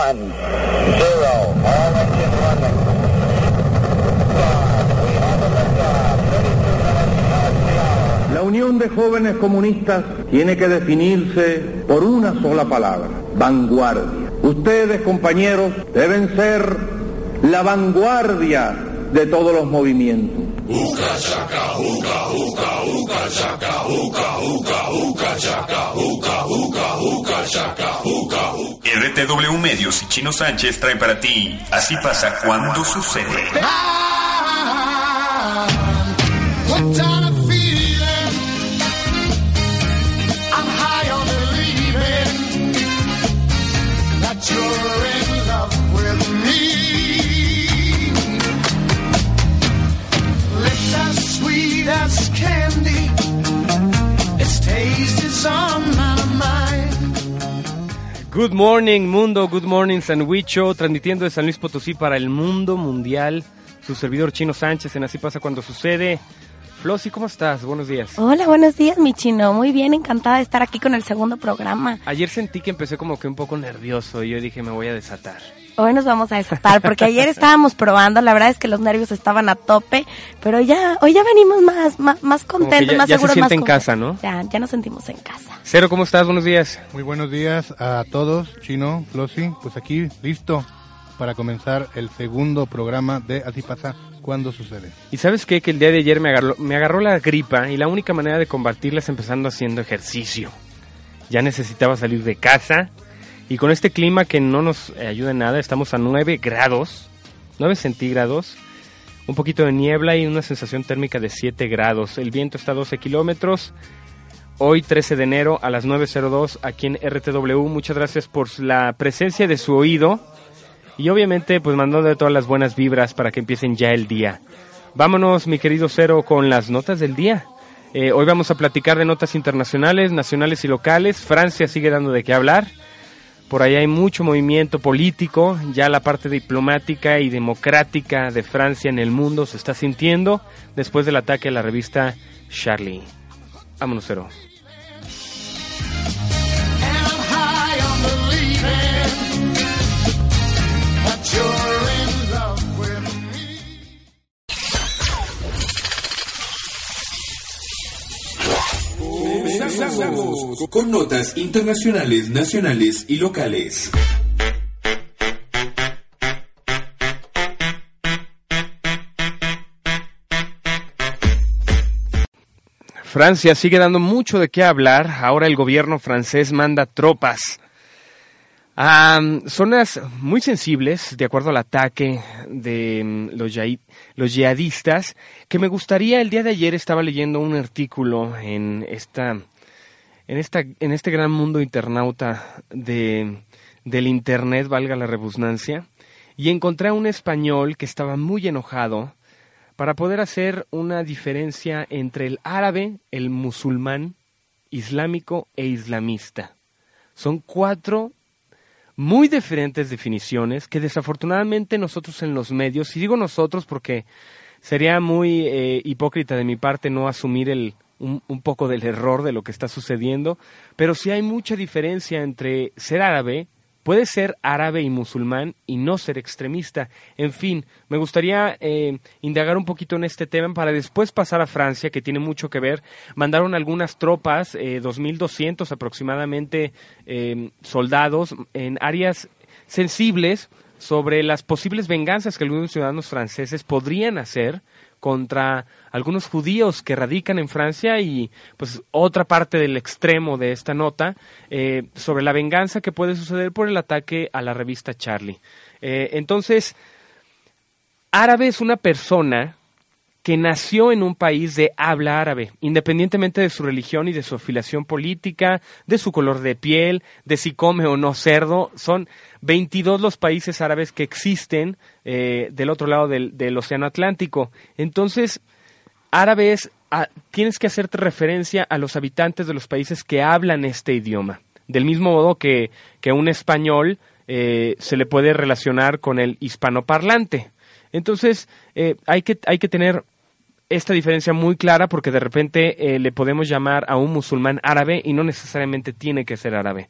one, zero. All engine running. Start. We have a liftoff. 32 minutes past the hour. La Unión de Jóvenes Comunistas tiene que definirse por una sola palabra, vanguardia. Ustedes, compañeros, deben ser la vanguardia de todos los movimientos. RTW Medios y Chino Sánchez traen para ti Así pasa cuando sucede. What Good morning, mundo. Good morning, Sandwicho. Transmitiendo de San Luis Potosí para el mundo mundial. Su servidor Chino Sánchez en Así pasa cuando sucede. Flossi, ¿cómo estás? Buenos días. Hola, buenos días, mi chino. Muy bien, encantada de estar aquí con el segundo programa. Ayer sentí que empecé como que un poco nervioso y yo dije me voy a desatar. Hoy nos vamos a desatar porque ayer estábamos probando, la verdad es que los nervios estaban a tope, pero ya, hoy ya venimos más, más, más contentos, ya, más ya se seguros, siente más en casa, ¿no? Ya, ya nos sentimos en casa. Cero, ¿cómo estás? Buenos días. Muy buenos días a todos, Chino, Flossi, pues aquí listo para comenzar el segundo programa de Así pasa cuando sucede. Y sabes qué? Que el día de ayer me agarró, me agarró la gripa y la única manera de combatirla es empezando haciendo ejercicio. Ya necesitaba salir de casa y con este clima que no nos eh, ayuda en nada, estamos a 9 grados, 9 centígrados, un poquito de niebla y una sensación térmica de 7 grados. El viento está a 12 kilómetros. Hoy 13 de enero a las 9.02 aquí en RTW. Muchas gracias por la presencia de su oído. Y obviamente, pues mandando todas las buenas vibras para que empiecen ya el día. Vámonos, mi querido Cero, con las notas del día. Eh, hoy vamos a platicar de notas internacionales, nacionales y locales. Francia sigue dando de qué hablar. Por ahí hay mucho movimiento político. Ya la parte diplomática y democrática de Francia en el mundo se está sintiendo después del ataque a la revista Charlie. Vámonos, Cero. Con notas internacionales, nacionales y locales. Francia sigue dando mucho de qué hablar. Ahora el gobierno francés manda tropas a zonas muy sensibles, de acuerdo al ataque de mm, los, los yihadistas, que me gustaría, el día de ayer estaba leyendo un artículo en esta, en esta, en este gran mundo internauta de, del internet, valga la redundancia, y encontré a un español que estaba muy enojado para poder hacer una diferencia entre el árabe, el musulmán, islámico e islamista. Son cuatro muy diferentes definiciones que desafortunadamente nosotros en los medios, y digo nosotros porque sería muy eh, hipócrita de mi parte no asumir el, un, un poco del error de lo que está sucediendo, pero sí hay mucha diferencia entre ser árabe, puede ser árabe y musulmán y no ser extremista. En fin, me gustaría eh, indagar un poquito en este tema para después pasar a Francia, que tiene mucho que ver. Mandaron algunas tropas, eh, 2.200 aproximadamente eh, soldados en áreas sensibles sobre las posibles venganzas que algunos ciudadanos franceses podrían hacer contra algunos judíos que radican en Francia y pues otra parte del extremo de esta nota eh, sobre la venganza que puede suceder por el ataque a la revista Charlie. Eh, entonces, árabe es una persona que nació en un país de habla árabe, independientemente de su religión y de su afiliación política, de su color de piel, de si come o no cerdo. Son 22 los países árabes que existen eh, del otro lado del, Océano Atlántico. Entonces, árabe es, a- tienes que hacerte referencia a los habitantes de los países que hablan este idioma. Del mismo modo que, que un español eh, se le puede relacionar con el hispanoparlante. Entonces, eh, hay, que, hay que tener esta diferencia muy clara porque de repente eh, le podemos llamar a un musulmán árabe y no necesariamente tiene que ser árabe.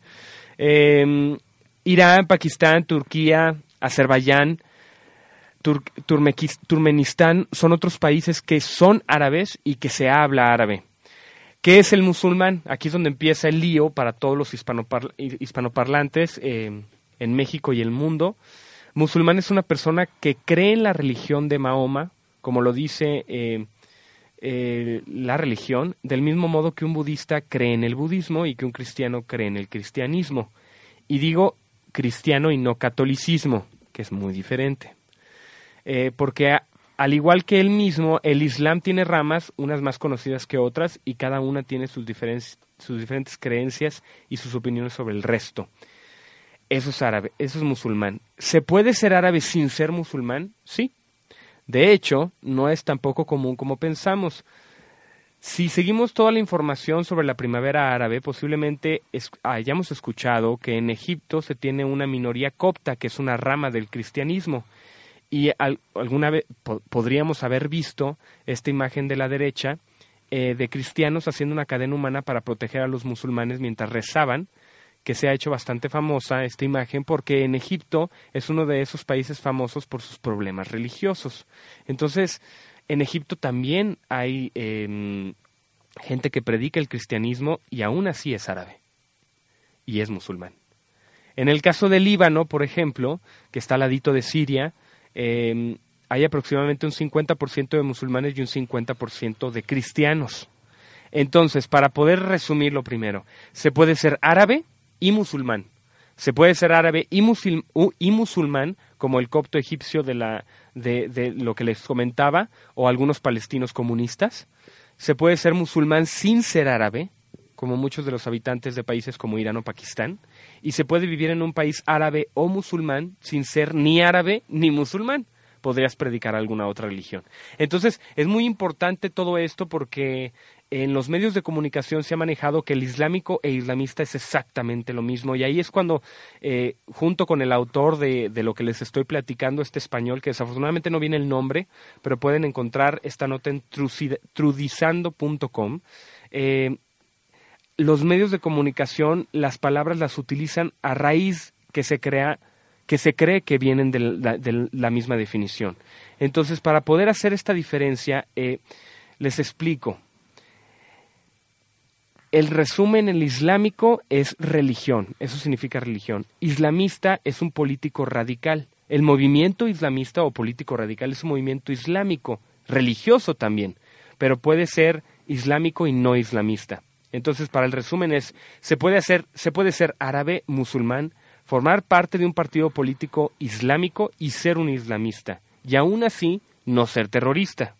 Eh, Irán, Pakistán, Turquía, Azerbaiyán, Tur- Turmenistán son otros países que son árabes y que se habla árabe. ¿Qué es el musulmán? Aquí es donde empieza el lío para todos los hispanopar- hispanoparlantes eh, en México y el mundo. Musulmán es una persona que cree en la religión de Mahoma, como lo dice eh, eh, la religión, del mismo modo que un budista cree en el budismo y que un cristiano cree en el cristianismo. Y digo cristiano y no catolicismo, que es muy diferente. Eh, porque al igual que él mismo, el Islam tiene ramas, unas más conocidas que otras, y cada una tiene sus diferentes creencias y sus opiniones sobre el resto. Eso es árabe, eso es musulmán. ¿Se puede ser árabe sin ser musulmán? Sí. De hecho, no es tan poco común como pensamos. Si seguimos toda la información sobre la primavera árabe, posiblemente hayamos escuchado que en Egipto se tiene una minoría copta, que es una rama del cristianismo. Y al- alguna vez po- podríamos haber visto esta imagen de la derecha eh, de cristianos haciendo una cadena humana para proteger a los musulmanes mientras rezaban, que se ha hecho bastante famosa esta imagen porque en Egipto es uno de esos países famosos por sus problemas religiosos. Entonces, en Egipto también hay em, gente que predica el cristianismo y aún así es árabe y es musulmán. En el caso del Líbano, por ejemplo, que está al ladito de Siria, eh, hay aproximadamente un 50% de musulmanes y un 50% de cristianos. Entonces, para poder resumirlo primero, se puede ser árabe y musulmán. Se puede ser árabe y, y musulmán, como el copto egipcio de, la, de, de lo que les comentaba, o algunos palestinos comunistas. Se puede ser musulmán sin ser árabe, como muchos de los habitantes de países como Irán o Pakistán, y se puede vivir en un país árabe o musulmán sin ser ni árabe ni musulmán. Podrías predicar alguna otra religión. Entonces, es muy importante todo esto porque en los medios de comunicación se ha manejado que el islámico e islamista es exactamente lo mismo. Y ahí es cuando, eh, junto con el autor de, lo que les estoy platicando, este español, que desafortunadamente no viene el nombre, pero pueden encontrar esta nota en trudizando.com, eh, los medios de comunicación las palabras las utilizan a raíz que se crea que se cree que vienen de la, de la misma definición. Entonces, para poder hacer esta diferencia, eh, les explico. El resumen, el islámico es religión, eso significa religión. Islamista es un político radical. El movimiento islamista o político radical es un movimiento islámico, religioso también, pero puede ser islámico y no islamista. Entonces, para el resumen es, se puede hacer, se puede ser árabe, musulmán, formar parte de un partido político islámico y ser un islamista, y aún así no ser terrorista.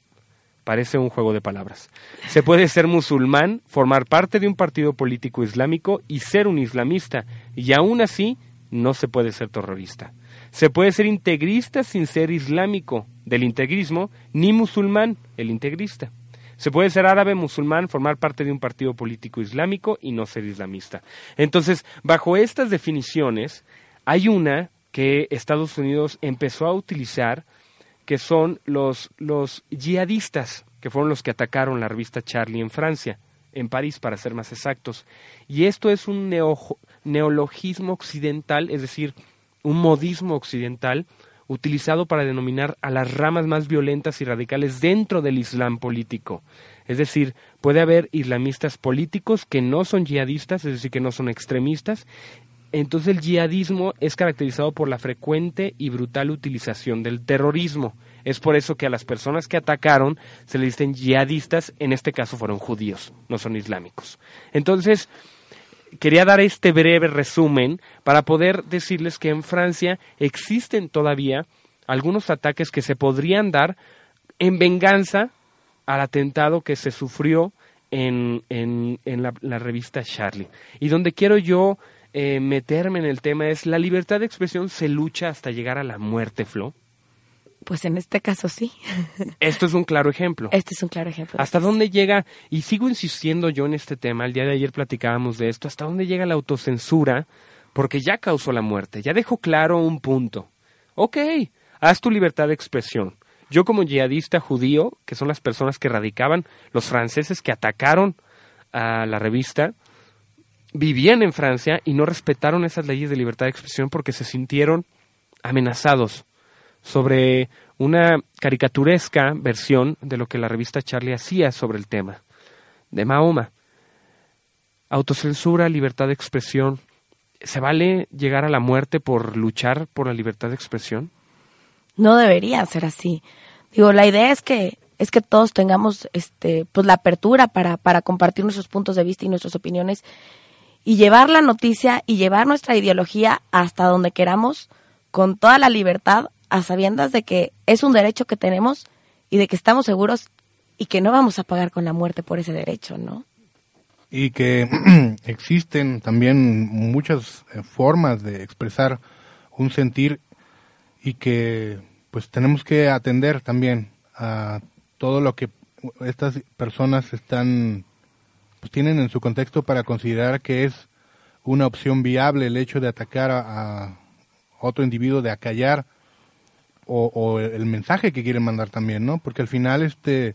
Parece un juego de palabras. Se puede ser musulmán, formar parte de un partido político islámico y ser un islamista, y aún así no se puede ser terrorista. Se puede ser integrista sin ser islámico del integrismo, ni musulmán, el integrista. Se puede ser árabe, musulmán, formar parte de un partido político islámico y no ser islamista. Entonces, bajo estas definiciones, hay una que Estados Unidos empezó a utilizar, que son los, los yihadistas, que fueron los que atacaron la revista Charlie en Francia, en París para ser más exactos. Y esto es un neo- neologismo occidental, es decir, un modismo occidental, utilizado para denominar a las ramas más violentas y radicales dentro del Islam político. Es decir, puede haber islamistas políticos que no son yihadistas, es decir, que no son extremistas. Entonces el yihadismo es caracterizado por la frecuente y brutal utilización del terrorismo. Es por eso que a las personas que atacaron se les dicen yihadistas, en este caso fueron judíos, no son islámicos. Entonces, quería dar este breve resumen para poder decirles que en Francia existen todavía algunos ataques que se podrían dar en venganza al atentado que se sufrió en, en, en la, la revista Charlie. Y donde quiero yo eh, meterme en el tema es la libertad de expresión se lucha hasta llegar a la muerte, Flo. Pues en este caso sí. Esto es un claro ejemplo. Este es un claro ejemplo. ¿Hasta dónde llega? Y sigo insistiendo yo en este tema, el día de ayer platicábamos de esto, ¿hasta dónde llega la autocensura? Porque ya causó la muerte, ya dejó claro un punto. Ok, haz tu libertad de expresión. Yo como yihadista judío, que son las personas que radicaban, los franceses que atacaron a la revista, vivían en Francia y no respetaron esas leyes de libertad de expresión porque se sintieron amenazados sobre una caricaturesca versión de lo que la revista Charlie hacía sobre el tema de Mahoma. Autocensura, libertad de expresión. ¿Se vale llegar a la muerte por luchar por la libertad de expresión? No debería ser así. Digo, la idea es que es que todos tengamos este pues la apertura para para compartir nuestros puntos de vista y nuestras opiniones y llevar la noticia y llevar nuestra ideología hasta donde queramos con toda la libertad a sabiendas de que es un derecho que tenemos y de que estamos seguros y que no vamos a pagar con la muerte por ese derecho, ¿no? Y que existen también muchas eh, formas de expresar un sentir y que pues tenemos que atender también a todo lo que estas personas están pues tienen en su contexto para considerar que es una opción viable el hecho de atacar a, otro individuo, de acallar o, o el mensaje que quieren mandar también, ¿no? Porque al final este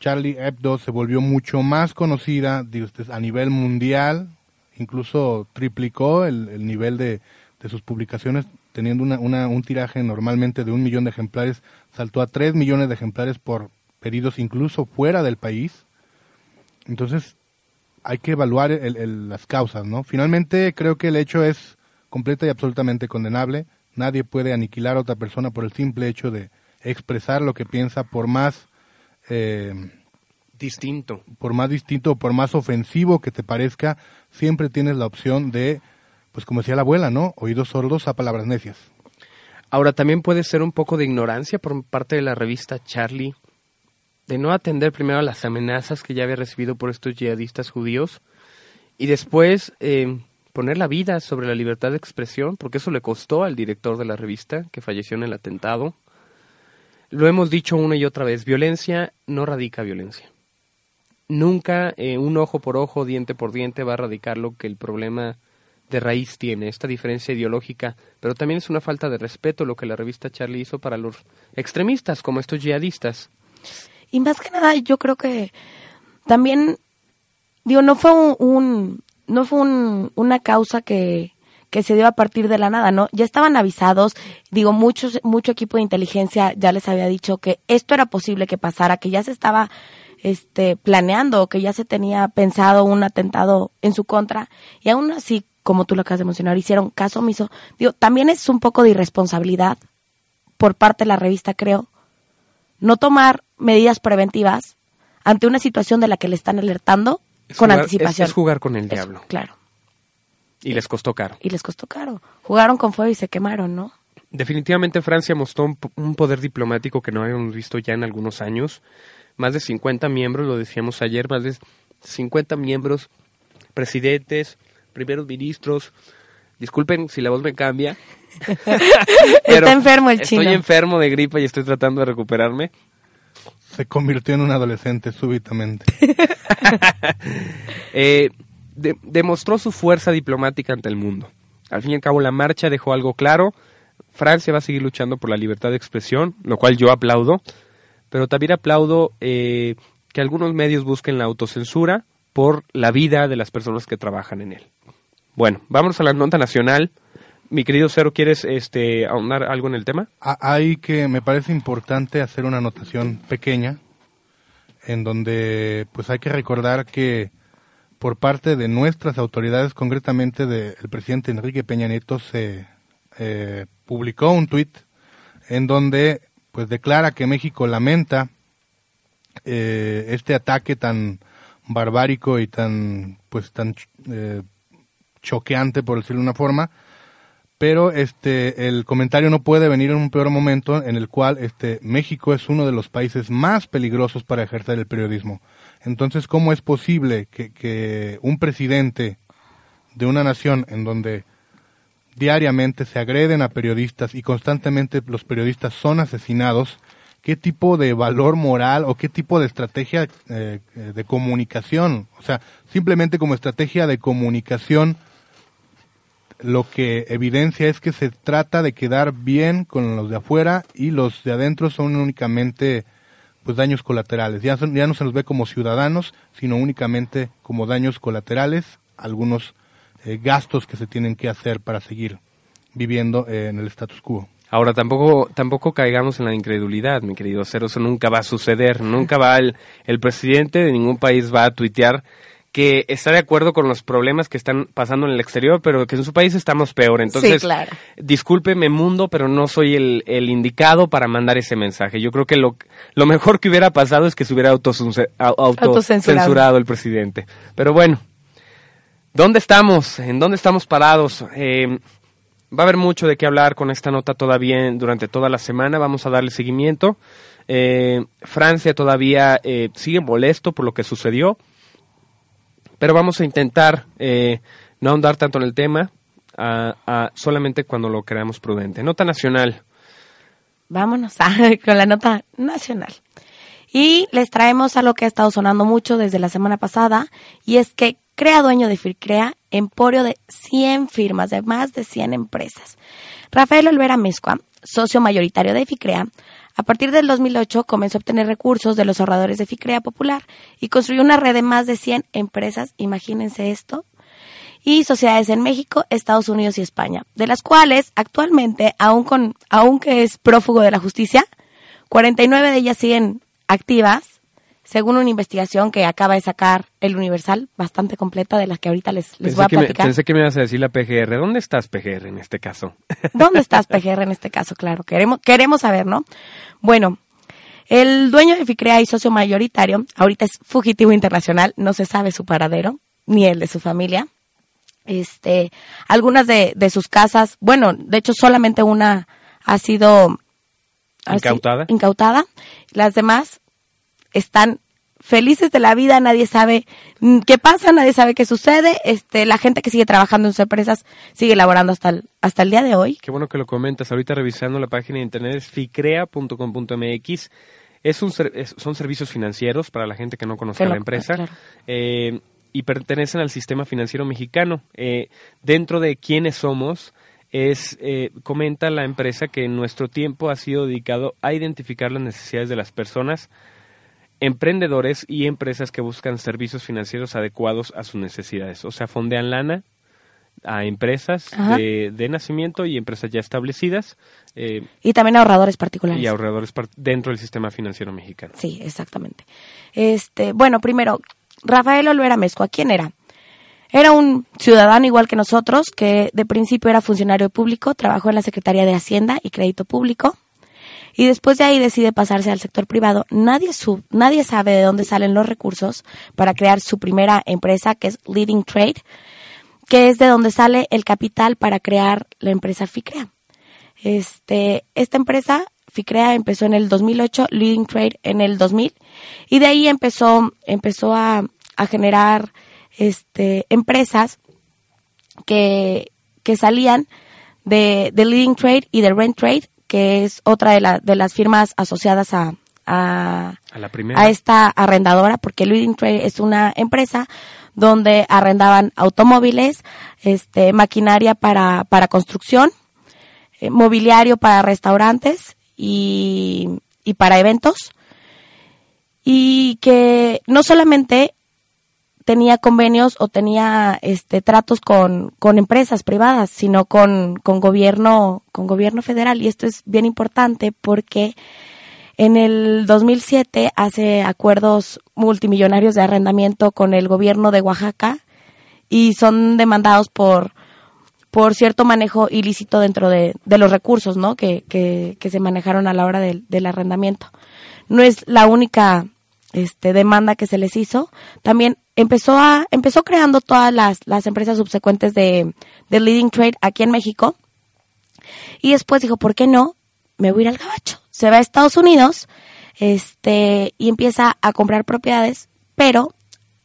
Charlie Hebdo se volvió mucho más conocida este, a nivel mundial, incluso triplicó el, el nivel de, de, sus publicaciones, teniendo una, una, un tiraje normalmente de un millón de ejemplares, saltó a tres millones de ejemplares por pedidos incluso fuera del país. Entonces hay que evaluar el, el, las causas, ¿no? Finalmente creo que el hecho es completa y absolutamente condenable. Nadie puede aniquilar a otra persona por el simple hecho de expresar lo que piensa, por más eh, distinto, por más distinto, por más ofensivo que te parezca, siempre tienes la opción de, pues como decía la abuela, ¿no? Oídos sordos a palabras necias. Ahora también puede ser un poco de ignorancia por parte de la revista Charlie de no atender primero a las amenazas que ya había recibido por estos yihadistas judíos y después eh, poner la vida sobre la libertad de expresión, porque eso le costó al director de la revista, que falleció en el atentado. Lo hemos dicho una y otra vez, violencia no radica violencia. Nunca eh, un ojo por ojo, diente por diente va a radicar lo que el problema de raíz tiene, esta diferencia ideológica, pero también es una falta de respeto lo que la revista Charlie hizo para los extremistas, como estos yihadistas. Y más que nada, yo creo que también, digo, no fue un, un no fue un, una causa que, que se dio a partir de la nada, ¿no? Ya estaban avisados, digo, muchos, mucho equipo de inteligencia ya les había dicho que esto era posible que pasara, que ya se estaba este, planeando, que ya se tenía pensado un atentado en su contra, y aún así, como tú lo acabas de mencionar, hicieron caso omiso. Digo, también es un poco de irresponsabilidad por parte de la revista, creo, no tomar medidas preventivas ante una situación de la que le están alertando Es con jugar- anticipación. Es, es jugar con el Eso, diablo. claro. Y les costó caro. Y les costó caro. Jugaron con fuego y se quemaron, ¿no? Definitivamente Francia mostró un, un poder diplomático que no habíamos visto ya en algunos años. Más de 50 miembros, lo decíamos ayer, más de 50 miembros, presidentes, primeros ministros. Disculpen si la voz me cambia. Está enfermo el chino. Estoy enfermo de gripa y estoy tratando de recuperarme. Se convirtió en un adolescente súbitamente. Eh, de- demostró su fuerza diplomática ante el mundo. Al fin y al cabo, la marcha dejó algo claro. Francia va a seguir luchando por la libertad de expresión, lo cual yo aplaudo, pero también aplaudo eh, que algunos medios busquen la autocensura por la vida de las personas que trabajan en él. Bueno, vamos a la nota nacional. Mi querido Cero, ¿quieres este, ahondar algo en el tema? Ha- Hay que, me parece importante hacer una anotación pequeña, en donde pues hay que recordar que por parte de nuestras autoridades, concretamente del presidente Enrique Peña Nieto, se eh, publicó un tuit en donde pues declara que México lamenta eh, este ataque tan barbárico y tan pues tan eh, choqueante por decirlo de una forma pero este el comentario no puede venir en un peor momento en el cual este México es uno de los países más peligrosos para ejercer el periodismo. Entonces, ¿cómo es posible que, que un presidente de una nación en donde diariamente se agreden a periodistas y constantemente los periodistas son asesinados, qué tipo de valor moral o qué tipo de estrategia eh, eh, de comunicación, o sea, simplemente como estrategia de comunicación, lo que evidencia es que se trata de quedar bien con los de afuera y los de adentro son únicamente pues daños colaterales. Ya, son- ya no se los ve como ciudadanos, sino únicamente como daños colaterales algunos eh, gastos que se tienen que hacer para seguir viviendo eh, en el status quo. Ahora, tampoco, tampoco caigamos en la incredulidad, mi querido Cero, eso nunca va a suceder. Nunca va el, el presidente de ningún país va a tuitear que está de acuerdo con los problemas que están pasando en el exterior, pero que en su país estamos peor. Entonces, Sí, claro. discúlpeme mundo, pero no soy el, el indicado para mandar ese mensaje. Yo creo que lo, lo mejor que hubiera pasado es que se hubiera autocensurado, Autocensurado. el presidente. Pero bueno, ¿dónde estamos? ¿En dónde estamos parados? Eh, va a haber mucho de qué hablar con esta nota todavía durante toda la semana. Vamos a darle seguimiento. Eh, Francia todavía eh, sigue molesto por lo que sucedió pero vamos a intentar eh, no ahondar tanto en el tema, solamente cuando lo creamos prudente. Nota nacional. Vámonos con la nota nacional. Y les traemos a lo que ha estado sonando mucho desde la semana pasada, y es que Crea dueño de Fircrea, emporio de 100 firmas, de más de 100 empresas. Rafael Olvera Mezcua, socio mayoritario de Ficrea, a partir del 2008 comenzó a obtener recursos de los ahorradores de Ficrea Popular y construyó una red de más de 100 empresas, imagínense esto, y sociedades en México, Estados Unidos y España, de las cuales actualmente, aún con, aunque es prófugo de la justicia, 49 de ellas siguen activas, según una investigación que acaba de sacar el Universal, bastante completa, de las que ahorita les, les voy a me, platicar. pensé que me ibas a decir la PGR. ¿Dónde estás, PGR, en este caso? ¿Dónde estás, PGR, en este caso? Claro, queremos, queremos saber, ¿no? Bueno, el dueño de Ficrea y socio mayoritario, ahorita es fugitivo internacional, no se sabe su paradero, ni el de su familia. Este, algunas de, de sus casas, bueno, de hecho solamente una ha sido así, Incautada. incautada. Las demás están felices de la vida, nadie sabe qué pasa, nadie sabe qué sucede. Este, la gente que sigue trabajando en sus empresas sigue laborando hasta el, hasta el día de hoy. Qué bueno que lo comentas. Ahorita revisando la página de internet es ficrea.com.mx. Es un, es- son servicios financieros para la gente que no conozca la empresa. claro. Eh, y pertenecen al sistema financiero mexicano. Eh, dentro de quiénes somos, es eh, comenta la empresa que nuestro tiempo ha sido dedicado a identificar las necesidades de las personas, emprendedores y empresas que buscan servicios financieros adecuados a sus necesidades. O sea, fondean lana a empresas de, de nacimiento y empresas ya establecidas eh, Y también ahorradores particulares. y ahorradores par- dentro del sistema financiero mexicano. Sí, exactamente. Este, bueno, primero, Rafael Olvera Mezcua, ¿quién era? Era un ciudadano igual que nosotros, que de principio era funcionario público, trabajó en la Secretaría de Hacienda y Crédito Público, y después de ahí decide pasarse al sector privado. Nadie, su- nadie sabe de dónde salen los recursos para crear su primera empresa, que es Leading Trade, que es de donde sale el capital para crear la empresa Ficrea. Este, esta empresa, Ficrea, empezó en el 2008, Leading Trade en el 2000, y de ahí empezó, empezó a, a generar este, empresas que, que salían de, de Leading Trade y de Rent Trade, que es otra de, la- de las firmas asociadas a, a, A la primera. a esta arrendadora, porque Leading Trade es una empresa donde arrendaban automóviles, este, maquinaria para, para construcción, eh, mobiliario para restaurantes y, y para eventos. Y que no solamente tenía convenios o tenía este tratos con, con empresas privadas, sino con, con gobierno, con gobierno federal. Y esto es bien importante porque en el 2007 hace acuerdos multimillonarios de arrendamiento con el gobierno de Oaxaca y son demandados por, por cierto manejo ilícito dentro de, de los recursos ¿no? que, que, se manejaron a la hora del, del arrendamiento. No es la única este, demanda que se les hizo. También empezó a empezó creando todas las, las empresas subsecuentes de, de Leading Trade aquí en México. Y después dijo, ¿por qué no? Me voy a ir al gabacho. Se va a Estados Unidos este, y empieza a comprar propiedades, pero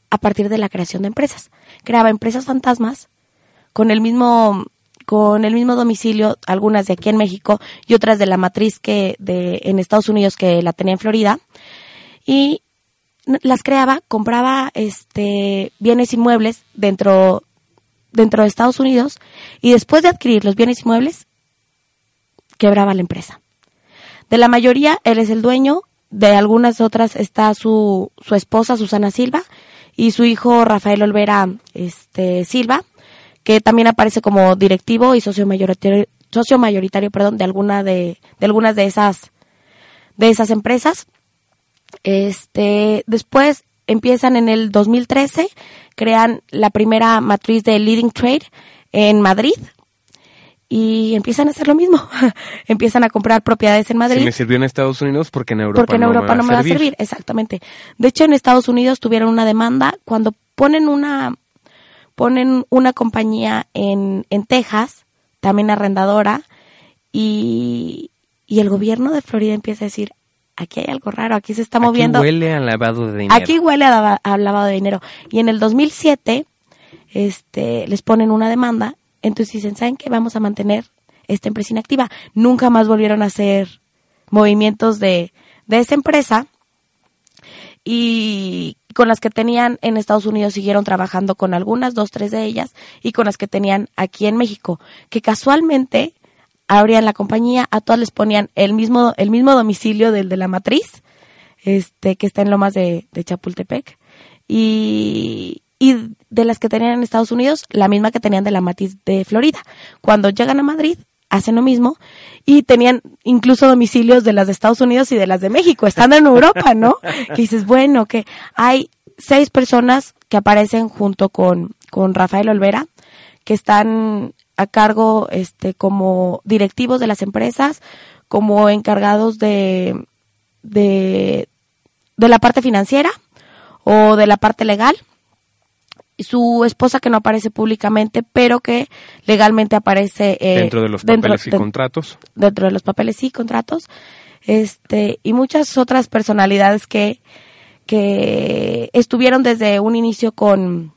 a partir de la creación de empresas. Creaba empresas fantasmas con el mismo con el mismo domicilio, algunas de aquí en México y otras de la matriz que de en Estados Unidos que la tenía en Florida y las creaba, compraba este bienes inmuebles dentro dentro de Estados Unidos y después de adquirir los bienes inmuebles quebraba la empresa. De la mayoría él es el dueño, de algunas otras está su su esposa Susana Silva y su hijo Rafael Olvera este, Silva, que también aparece como directivo y socio mayoritario, socio mayoritario perdón, de, alguna de, de algunas de esas, de esas empresas. Este, después empiezan en el 2013, crean la primera matriz de Leading Trade en Madrid y empiezan a hacer lo mismo. empiezan a comprar propiedades en Madrid. Si me sirvió en Estados Unidos, porque en Europa, porque en no, Europa me no me va a a servir. servir, exactamente. De hecho, en Estados Unidos tuvieron una demanda cuando ponen una ponen una compañía en, en Texas, también arrendadora, y, y el gobierno de Florida empieza a decir, aquí hay algo raro, aquí se está Aquí moviendo. huele a lavado de dinero. Aquí huele a lavado de dinero. Y en el 2007 este, les ponen una demanda. Entonces dicen, ¿saben qué? Vamos a mantener esta empresa inactiva. Nunca más volvieron a hacer movimientos de, de esa empresa. Y con las que tenían en Estados Unidos siguieron trabajando con algunas, dos, tres de ellas, y con las que tenían aquí en México, que casualmente abrían la compañía, a todas les ponían el mismo, el mismo domicilio del de la matriz, este, que está en Lomas de, de Chapultepec. Y, y de las que tenían en Estados Unidos, la misma que tenían de la matriz de Florida. Cuando llegan a Madrid, hacen lo mismo y tenían incluso domicilios de las de Estados Unidos y de las de México, estando en Europa, ¿no? Que dices, bueno, que hay seis personas que aparecen junto con, con Rafael Olvera, que están a cargo este como directivos de las empresas, como encargados de, de, de la parte financiera o de la parte legal. Y Su esposa que no aparece públicamente, pero que legalmente aparece eh, Dentro de los dentro- papeles y de- contratos. dentro de los papeles y contratos, este, y muchas otras personalidades que, que estuvieron desde un inicio con,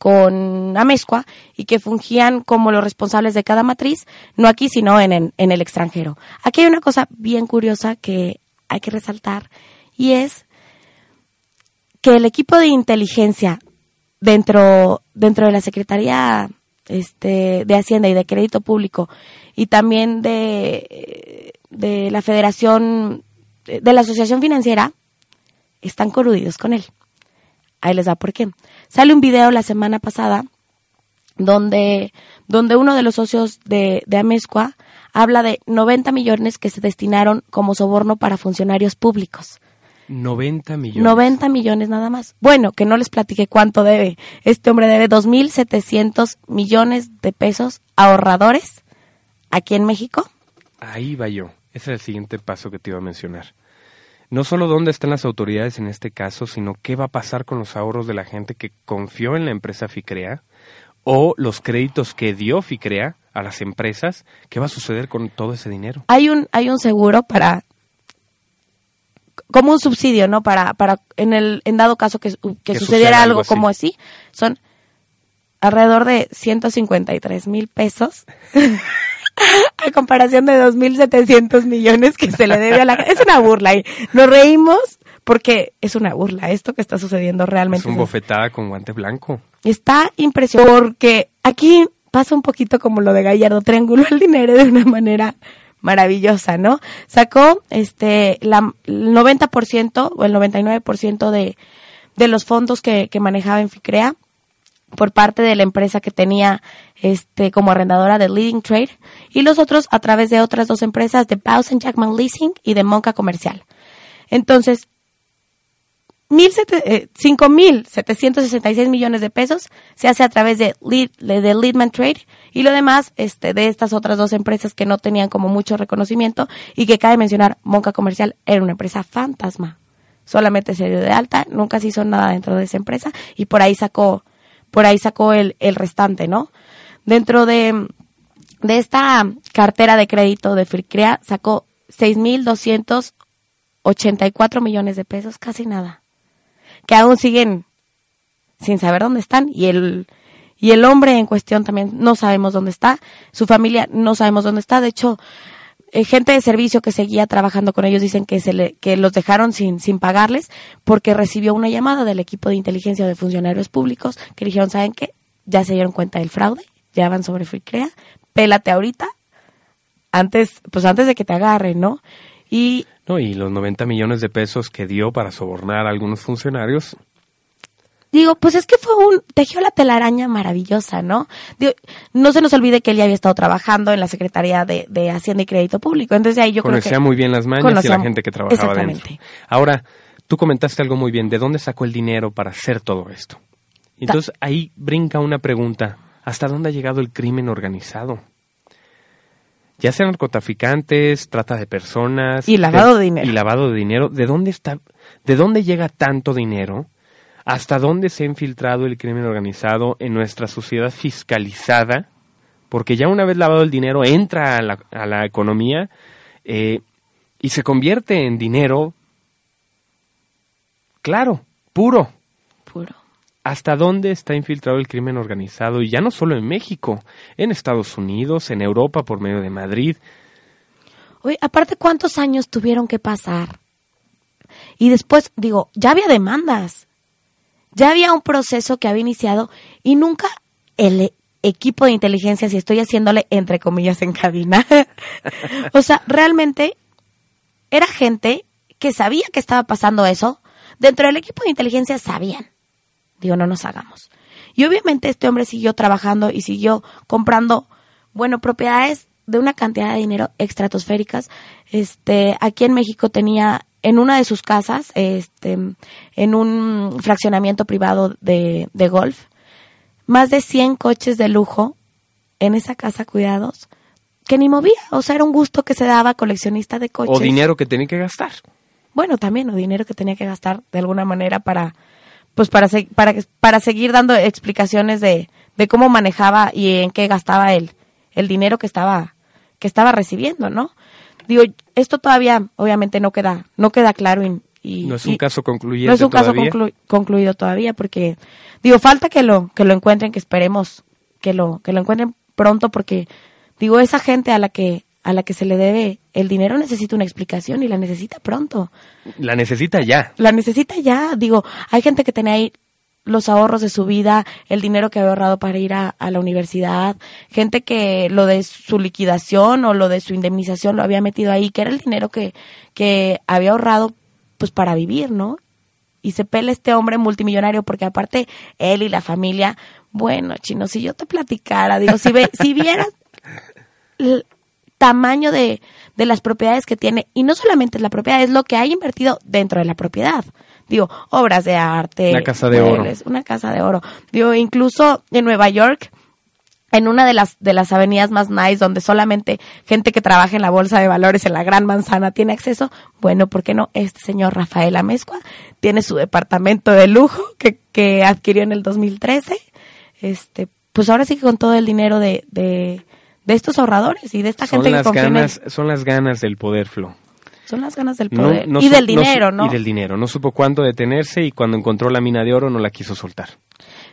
con Amezcua y que fungían como los responsables de cada matriz, no aquí, sino en, en, en el extranjero. Aquí hay una cosa bien curiosa que hay que resaltar y es que el equipo de inteligencia dentro, dentro de la Secretaría este, de Hacienda y de Crédito Público y también de, de la Federación, de la Asociación Financiera, están coludidos con él. Ahí les da por qué. Sale un video la semana pasada donde, donde uno de los socios de, de Amezcua habla de 90 millones que se destinaron como soborno para funcionarios públicos. 90 millones. 90 millones nada más. Bueno, que no les platiqué cuánto debe. Este hombre debe 2.700 millones de pesos ahorradores aquí en México. Ahí va yo. Ese es el siguiente paso que te iba a mencionar. No solo dónde están las autoridades en este caso, sino qué va a pasar con los ahorros de la gente que confió en la empresa Ficrea o los créditos que dio Ficrea a las empresas. ¿Qué va a suceder con todo ese dinero? Hay un, hay un seguro para como un subsidio, ¿no? Para, para en el, en dado caso que, que Que sucediera algo así. como así, son alrededor de 153 mil pesos. a comparación de 2.700 millones que se le debe a la Es una burla y nos reímos porque es una burla. Esto que está sucediendo realmente Es un bofetada con guante blanco. Está impresionante porque aquí pasa un poquito como lo de Gallardo, trianguló el dinero de una manera maravillosa, ¿no? Sacó este la, el 90% o el 99% de, de los fondos que, que manejaba en Ficrea por parte de la empresa que tenía este como arrendadora de Leading Trade y los otros a través de otras dos empresas de Bowsen Jackman Leasing y de Monca Comercial. Entonces, mil sete- eh, 5.766 millones de pesos se hace a través de Leadman Trade y lo demás este, de estas otras dos empresas que no tenían como mucho reconocimiento y que cabe mencionar, Monca Comercial era una empresa fantasma. Solamente se dio de alta, nunca se hizo nada dentro de esa empresa y por ahí sacó, por ahí sacó el, el restante, ¿no? Dentro de, de esta cartera de crédito de Fricrea sacó 6.284 millones de pesos, casi nada. Que aún siguen sin saber dónde están. Y el y el hombre en cuestión también no sabemos dónde está, su familia no sabemos dónde está, de hecho eh, gente de servicio que seguía trabajando con ellos dicen que se le, que los dejaron sin sin pagarles porque recibió una llamada del equipo de inteligencia de funcionarios públicos que dijeron, ¿saben qué? Ya se dieron cuenta del fraude, ya van sobre Fricrea, pélate ahorita antes pues antes de que te agarren, ¿no? Y No, y los 90 millones de pesos que dio para sobornar a algunos funcionarios digo, pues es que fue un, tejió la telaraña maravillosa, ¿no? Digo, no se nos olvide que él ya había estado trabajando en la Secretaría de, de Hacienda y Crédito Público, entonces ahí yo Conocía creo que... muy bien las mañas y la gente que trabajaba Exactamente. dentro. Ahora, tú comentaste algo muy bien. ¿De dónde sacó el dinero para hacer todo esto? Entonces ahí brinca una pregunta. ¿Hasta dónde ha llegado el crimen organizado? Ya sean narcotraficantes, trata de personas. Y lavado de dinero. Y lavado de dinero. ¿De dónde está, de dónde llega tanto dinero? ¿Hasta dónde se ha infiltrado el crimen organizado en nuestra sociedad fiscalizada? Porque ya una vez lavado el dinero entra a la, a la economía eh, y se convierte en dinero, claro, puro. Puro. ¿Hasta dónde está infiltrado el crimen organizado? Y ya no solo en México, en Estados Unidos, en Europa por medio de Madrid. Oye, aparte, ¿cuántos años tuvieron que pasar? Y después, digo, ya había demandas. Ya había un proceso que había iniciado y nunca el equipo de inteligencia, si estoy haciéndole entre comillas en cabina, o sea, realmente era gente que sabía que estaba pasando eso. Dentro del equipo de inteligencia sabían. Digo, no nos hagamos. Y obviamente este hombre siguió trabajando y siguió comprando, bueno, propiedades de una cantidad de dinero estratosféricas. Este, aquí en México tenía en una de sus casas, este, en un fraccionamiento privado de, de golf, más de 100 coches de lujo en esa casa cuidados que ni movía. O sea, era un gusto que se daba coleccionista de coches. O dinero que tenía que gastar. Bueno, también, o dinero que tenía que gastar de alguna manera para, pues para, para, para seguir dando explicaciones de, de cómo manejaba y en qué gastaba el, el dinero que estaba, que estaba recibiendo, ¿no? Digo, esto todavía, obviamente, no queda, no queda claro y, y- No es un y- caso concluyente no es un caso conclu- concluido todavía porque digo falta que lo que lo encuentren que esperemos que lo que lo encuentren pronto porque digo esa gente a la que a la que se le debe el dinero necesita una explicación y la necesita pronto La necesita ya. la necesita ya digo hay gente que tenía ahí los ahorros de su vida, el dinero que había ahorrado para ir a, la universidad, gente que lo de su liquidación o lo de su indemnización lo había metido ahí, que era el dinero que, que había ahorrado pues para vivir, ¿no? Y se pela este hombre multimillonario porque aparte él y la familia, bueno, chino, si yo te platicara, digo, si, ve, si vieras el tamaño de, de las propiedades que tiene, y no solamente es la propiedad, es lo que ha invertido dentro de la propiedad. Digo, obras de arte. Una casa de oro. Una casa de oro. Digo, incluso en Nueva York, en una de las, de las avenidas más nice, donde solamente gente que trabaja en la bolsa de valores en la Gran Manzana tiene acceso, bueno, ¿por qué no? Este señor Rafael Amezcua tiene su departamento de lujo que, que adquirió en el 2013. Este, pues ahora sí que con todo el dinero de, de, de estos ahorradores y de esta Son gente que las, en él. ganas, son las ganas del poder, Flo. Son las ganas del poder. no y del dinero, ¿no? Y del dinero. No supo cuándo detenerse y cuando encontró la mina de oro no la quiso soltar.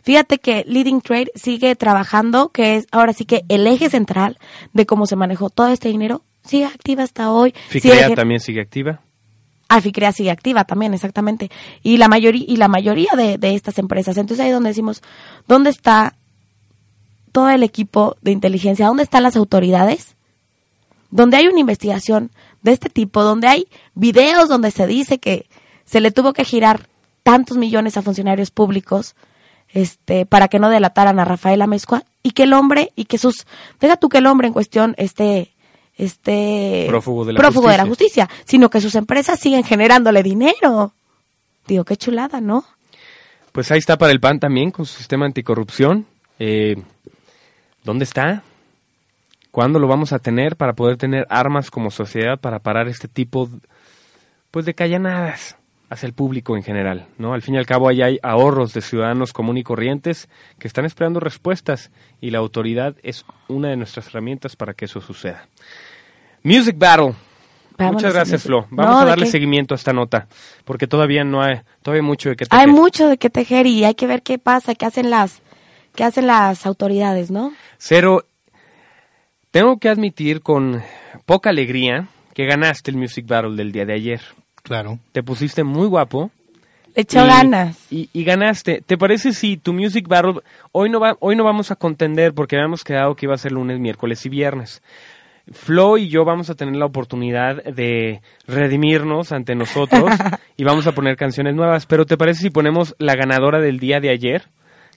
Fíjate que Leading Trade sigue trabajando, que es ahora sí que el eje central de cómo se manejó todo este dinero, sigue activa hasta hoy. Ficrea Sigue- también sigue activa. Ah, Ficrea sigue activa también, exactamente. Y la mayoría, y la mayoría de, de estas empresas. Entonces ahí es donde decimos, ¿dónde está todo el equipo de inteligencia? ¿Dónde están las autoridades? Donde hay una investigación de este tipo, donde hay videos donde se dice que se le tuvo que girar tantos millones a funcionarios públicos este para que no delataran a Rafael Amezcua y que el hombre y que sus deja tú que el hombre en cuestión esté este Prófugo de la prófugo de la justicia. justicia, sino que sus empresas siguen generándole dinero. Digo, qué chulada, ¿no? Pues ahí está para el PAN también con su sistema anticorrupción. Eh, ¿Dónde está? ¿Cuándo lo vamos a tener para poder tener armas como sociedad para parar este tipo pues de callanadas hacia el público en general? ¿no? Al fin y al cabo ahí hay ahorros de ciudadanos común y corrientes que están esperando respuestas y la autoridad es una de nuestras herramientas para que eso suceda. Music Battle. Vámonos Muchas gracias, Flo. Vamos No, a ¿de darle seguimiento a esta nota, porque todavía no hay, todavía hay mucho de qué Hay tejer. mucho de qué tejer y hay que ver qué pasa, qué hacen las qué hacen las autoridades, ¿no? Cero, tengo que admitir con poca alegría que ganaste el Music Battle del día de ayer. Claro. Te pusiste muy guapo. Le echó y- ganas. Y, y ganaste. ¿Te parece si tu Music Battle, hoy no, va, hoy no vamos a contender porque habíamos quedado que iba a ser lunes, miércoles y viernes? Flo y yo vamos a tener la oportunidad de redimirnos ante nosotros y vamos a poner canciones nuevas. Pero ¿te parece si ponemos la ganadora del día de ayer?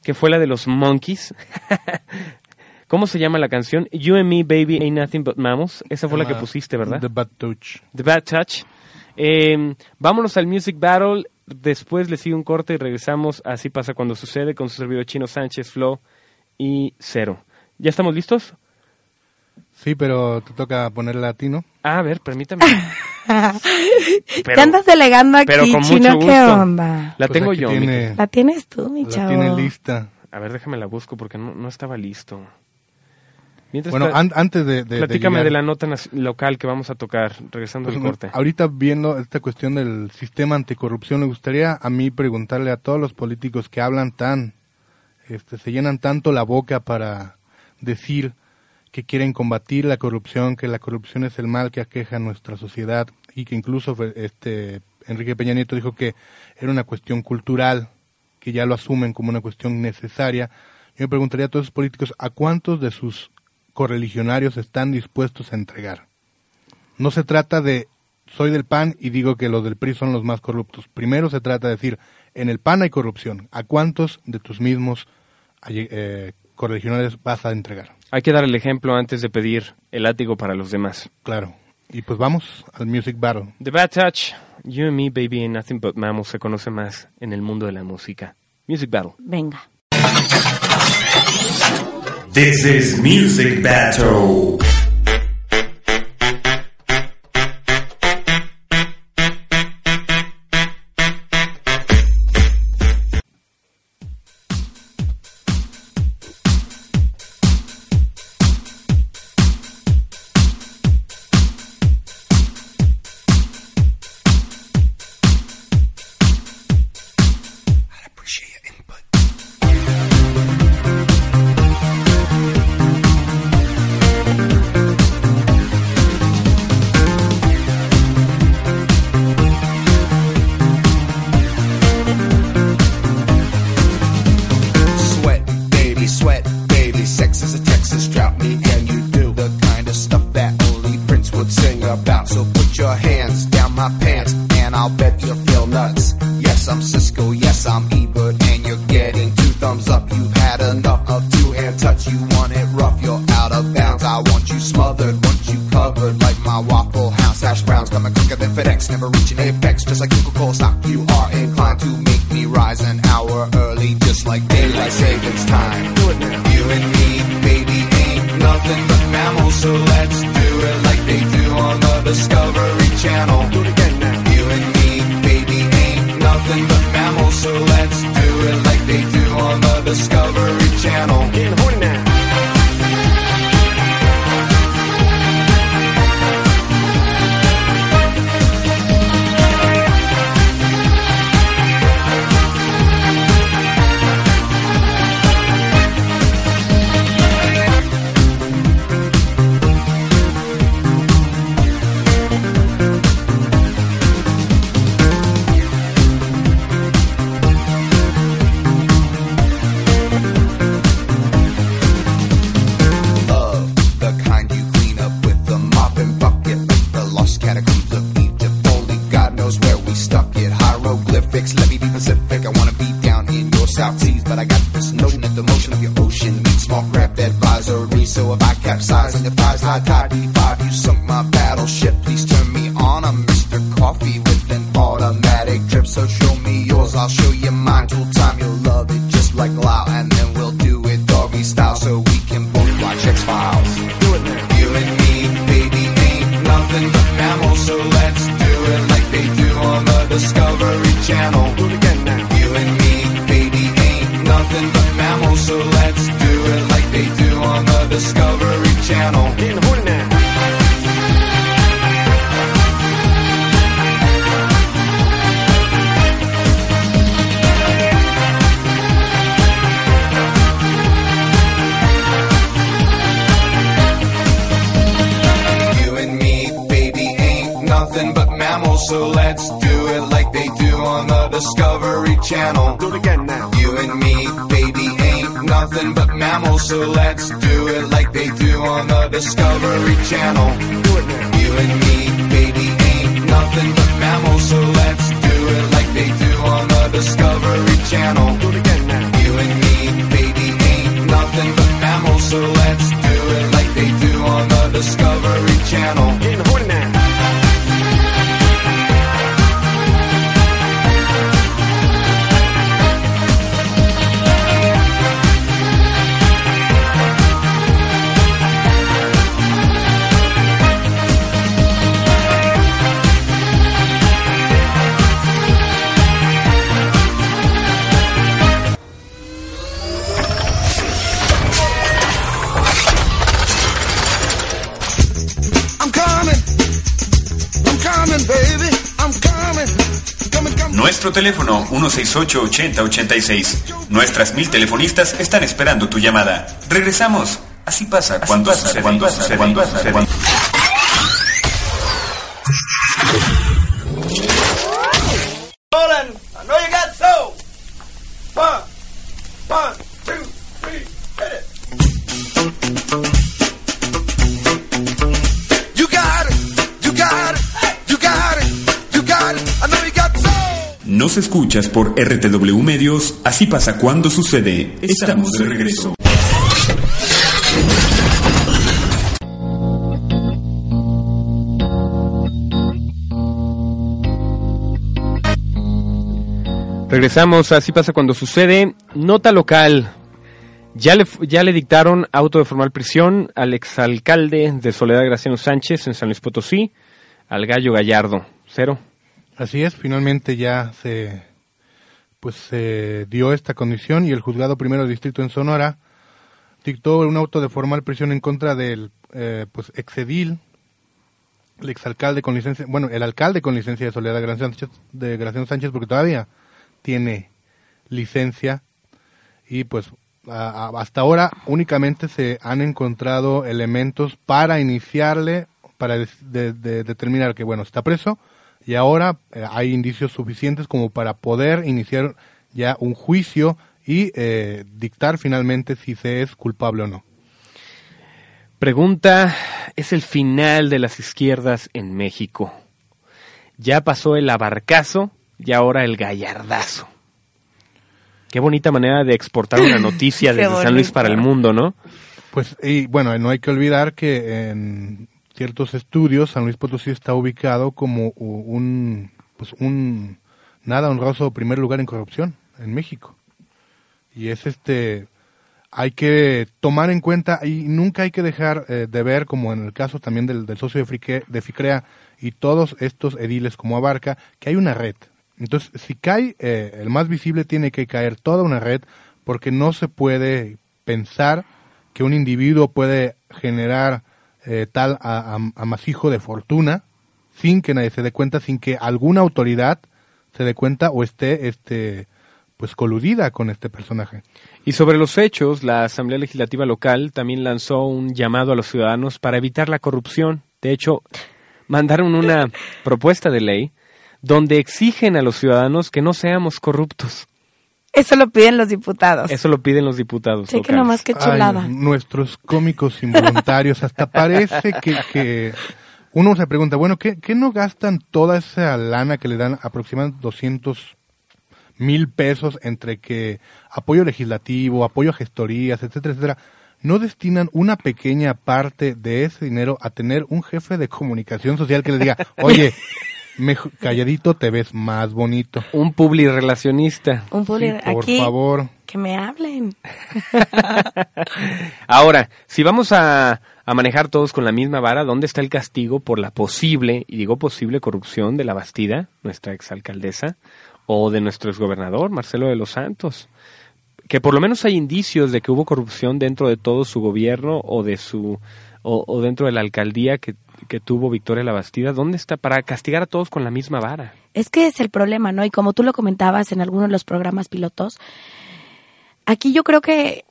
Que fue la de los Monkeys. ¿Cómo se llama la canción? You and Me, Baby, Ain't Nothing But Mammals. Esa fue la que Llama pusiste, ¿verdad? The Bad Touch. The Bad Touch. Eh, vámonos al Music Battle. Después le sigue un corte y regresamos. Así pasa cuando sucede con su servidor Chino Sánchez, Flo y Cero. ¿Ya estamos listos? Sí, pero te toca poner latino. Ah, a ver, permítame. Pero- ¿Qué andas delegando aquí, pero con Chino? mucho ¿Qué gusto. onda? La Pues tengo yo. tiene-. La tienes tú, mi La chavo. tiene lista. A ver, déjame la busco porque no, no estaba listo. Mientras Bueno, an- antes de, de- platícame de, la nota local que vamos a tocar, regresando Pues, al corte. ahorita viendo esta cuestión del sistema anticorrupción, me gustaría a mí preguntarle a todos los políticos que hablan tan, este, se llenan tanto la boca para decir que quieren combatir la corrupción, que la corrupción es el mal que aqueja a nuestra sociedad y que incluso este Enrique Peña Nieto dijo que era una cuestión cultural, que ya lo asumen como una cuestión necesaria. Yo me preguntaría a todos esos políticos a cuántos de sus correligionarios están dispuestos a entregar. No se trata de soy del PAN y digo que los del PRI son los más corruptos. Primero se trata de decir, en el PAN hay corrupción. ¿A cuántos de tus mismos eh, correligionarios vas a entregar? Hay que dar el ejemplo antes de pedir el látigo para los demás. Claro. Y pues vamos al Music Battle. The Bad Touch, You and Me, Baby, Ain't Nothing But Mammals se conoce más en el mundo de la música. Music Battle. Venga. This is Music Battle. 668-8086. Nuestras mil telefonistas están esperando tu llamada. Regresamos. Así pasa cuando sucede, cuando sucede, cuando sucede. Escuchas por RTW Medios. Así pasa cuando sucede. Estamos de regreso. Regresamos, así pasa cuando sucede. Nota local. Ya le, ya le dictaron auto de formal prisión al exalcalde de Soledad Graciano Sánchez en San Luis Potosí, al Gallo Gallardo. Cero. Así es, finalmente ya se pues se dio esta condición y el juzgado primero de distrito en Sonora dictó un auto de formal prisión en contra del eh, pues exedil, el exalcalde con licencia, bueno, el alcalde con licencia de Soledad de Graciano Sánchez porque todavía tiene licencia. Y pues a- hasta ahora únicamente se han encontrado elementos para iniciarle, para determinar que bueno está preso y ahora eh, hay indicios suficientes como para poder iniciar ya un juicio y eh, dictar finalmente si se es culpable o no. Pregunta, es el final de las izquierdas en México. Ya pasó el abarcazo y ahora el gallardazo. Qué bonita manera de exportar una noticia desde San Luis para el mundo, ¿no? Pues, y bueno, no hay que olvidar que en ciertos estudios San Luis Potosí está ubicado como un, pues un nada honroso primer lugar en corrupción en México. Y es este, hay que tomar en cuenta y nunca hay que dejar eh, de ver, como en el caso también del, del socio de, de FICREA y todos estos ediles como Abarca, que hay una red. Entonces, si cae eh, el más visible, tiene que caer toda una red, porque no se puede pensar que un individuo puede generar eh, tal amasijo de fortuna sin que nadie se dé cuenta, sin que alguna autoridad se dé cuenta o esté este pues coludida con este personaje. Y sobre los hechos, la Asamblea Legislativa Local también lanzó un llamado a los ciudadanos para evitar la corrupción. De hecho, mandaron una propuesta de ley donde exigen a los ciudadanos que no seamos corruptos. Eso lo piden los diputados. Eso lo piden los diputados. Cheque locales. nomás qué chulada. Ay, nuestros cómicos involuntarios, hasta parece que, que uno se pregunta, bueno, ¿qué, ¿qué no gastan toda esa lana que le dan aproximadamente 200 mil pesos entre que apoyo legislativo, apoyo a gestorías, etcétera, etcétera? ¿No destinan una pequeña parte de ese dinero a tener un jefe de comunicación social que le diga, oye, calladito te ves más bonito? Un publirelacionista. Un puli Sí, por aquí. favor. Que me hablen. Ahora, si vamos a, a manejar todos con la misma vara, ¿dónde está el castigo por la posible, y digo posible, corrupción de la Bastida, nuestra exalcaldesa, o de nuestro exgobernador, Marcelo de los Santos? Que por lo menos hay indicios de que hubo corrupción dentro de todo su gobierno o de su o, o dentro de la alcaldía que, que tuvo Victoria la Bastida. ¿Dónde está para castigar a todos con la misma vara? Es que es el problema, ¿no? Y como tú lo comentabas en algunos de los programas pilotos, aquí yo creo que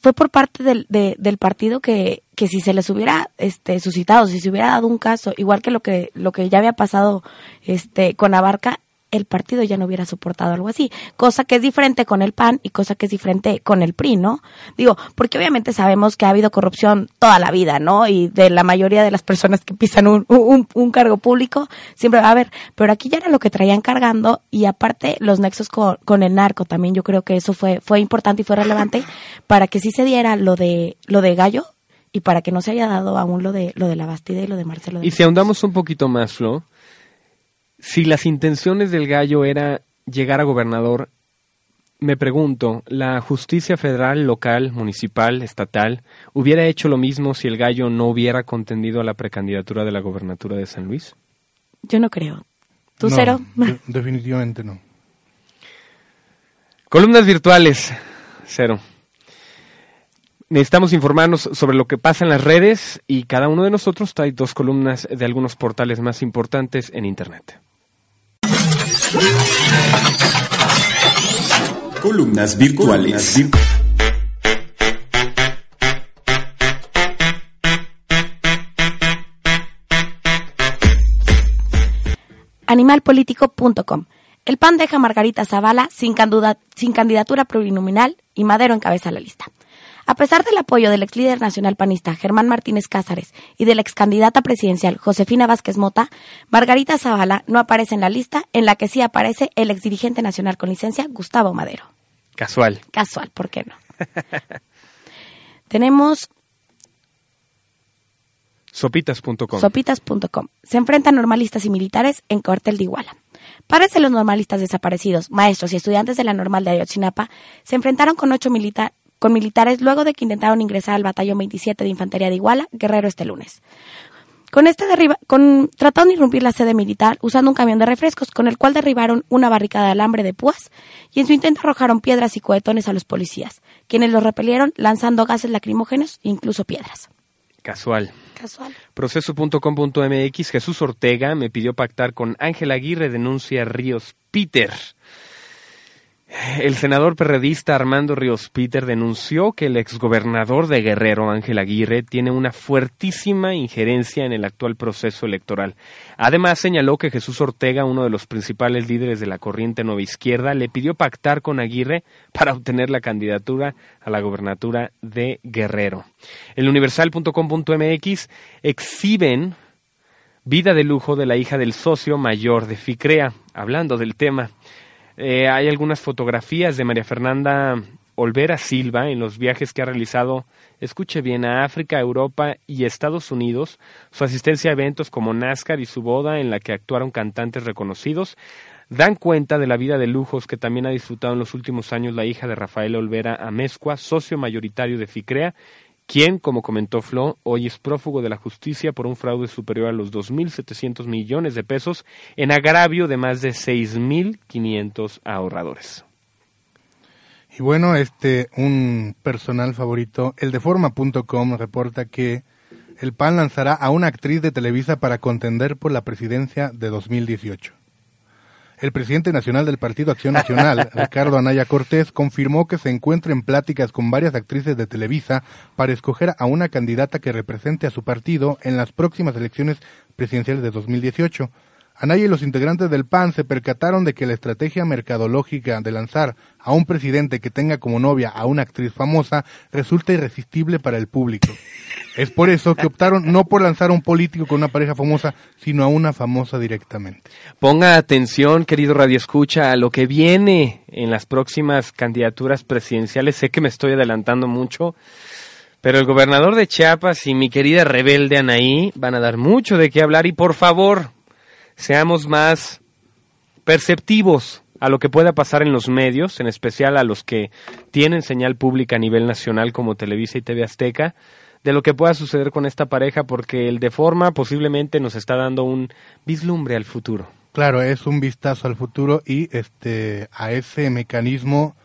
fue por parte del, de- del partido que, que si se les hubiera este, suscitado, si se hubiera dado un caso, igual que lo que, lo que ya había pasado este, con Abarca, el partido ya no hubiera soportado algo así. Cosa que es diferente con el PAN y cosa que es diferente con el PRI, ¿no? Digo, porque obviamente sabemos que ha habido corrupción toda la vida, ¿no? Y de la mayoría de las personas que pisan un, un, un cargo público, siempre va a haber. Pero aquí ya era lo que traían cargando y aparte los nexos con, con el narco también, yo creo que eso fue, fue importante y fue relevante para que sí se diera lo de, lo de Gallo y para que no se haya dado aún lo de, lo de la Bastida y lo de Marcelo. de Y si ahondamos un poquito más, Flo, si las intenciones del gallo era llegar a gobernador, me pregunto, ¿la justicia federal, local, municipal, estatal, hubiera hecho lo mismo si el gallo no hubiera contendido a la precandidatura de la gobernatura de San Luis? Yo no creo. ¿Tú, No, Cero? de- definitivamente no. Columnas virtuales, cero. Necesitamos informarnos sobre lo que pasa en las redes y cada uno de nosotros trae dos columnas de algunos portales más importantes en Internet. Columnas virtuales. Animalpolitico.com. El PAN deja a Margarita Zavala sin, candidatura plurinominal y Madero encabeza la lista. A pesar del apoyo del ex líder nacional panista Germán Martínez Cázares y de la ex candidata presidencial Josefina Vázquez Mota, Margarita Zavala no aparece en la lista en la que sí aparece el ex dirigente nacional con licencia Gustavo Madero. Casual. Casual, ¿por qué no? Tenemos Sopitas.com. Sopitas.com. Se enfrentan normalistas y militares en cuartel de Iguala. Pares de los normalistas desaparecidos, maestros y estudiantes de la normal de Ayotzinapa se enfrentaron con ocho milita- con militares luego de que intentaron ingresar al batallón 27 de infantería de Iguala, Guerrero, este lunes. Con este derriba, con, trataron de irrumpir la sede militar usando un camión de refrescos con el cual derribaron una barricada de alambre de púas y en su intento arrojaron piedras y cohetones a los policías, quienes los repelieron lanzando gases lacrimógenos e incluso piedras. Casual. Casual. Proceso.com.mx Jesús Ortega me pidió pactar con Ángel Aguirre, denuncia Ríos Peter. El senador perredista Armando Ríos Peter denunció que el exgobernador de Guerrero, Ángel Aguirre, tiene una fuertísima injerencia en el actual proceso electoral. Además, señaló que Jesús Ortega, uno de los principales líderes de la corriente nueva izquierda, le pidió pactar con Aguirre para obtener la candidatura a la gobernatura de Guerrero. El universal.com.mx exhiben vida de lujo de la hija del socio mayor de FICREA, hablando del tema. Eh, hay algunas fotografías de María Fernanda Olvera Silva en los viajes que ha realizado, escuche bien, a África, Europa y Estados Unidos, su asistencia a eventos como NASCAR y su boda en la que actuaron cantantes reconocidos, dan cuenta de la vida de lujos que también ha disfrutado en los últimos años la hija de Rafael Olvera Amezcua, socio mayoritario de FICREA, quien, como comentó Flo, hoy es prófugo de la justicia por un fraude superior a los 2.700 millones de pesos en agravio de más de 6.500 ahorradores. Y bueno, este, un personal favorito, el de forma.com reporta que el PAN lanzará a una actriz de Televisa para contender por la presidencia de 2018. El presidente nacional del Partido Acción Nacional, Ricardo Anaya Cortés, confirmó que se encuentra en pláticas con varias actrices de Televisa para escoger a una candidata que represente a su partido en las próximas elecciones presidenciales de 2018. Anaya y los integrantes del PAN se percataron de que la estrategia mercadológica de lanzar a un presidente que tenga como novia a una actriz famosa resulta irresistible para el público. Es por eso que optaron no por lanzar a un político con una pareja famosa, sino a una famosa directamente. Ponga atención, querido Radio Escucha, a lo que viene en las próximas candidaturas presidenciales. Sé que me estoy adelantando mucho, pero el gobernador de Chiapas y mi querida rebelde Anaí van a dar mucho de qué hablar y por favor, seamos más perceptivos a lo que pueda pasar en los medios, en especial a los que tienen señal pública a nivel nacional como Televisa y TV Azteca, de lo que pueda suceder con esta pareja, porque el de forma posiblemente nos está dando un vislumbre al futuro. Claro, es un vistazo al futuro y este a ese mecanismo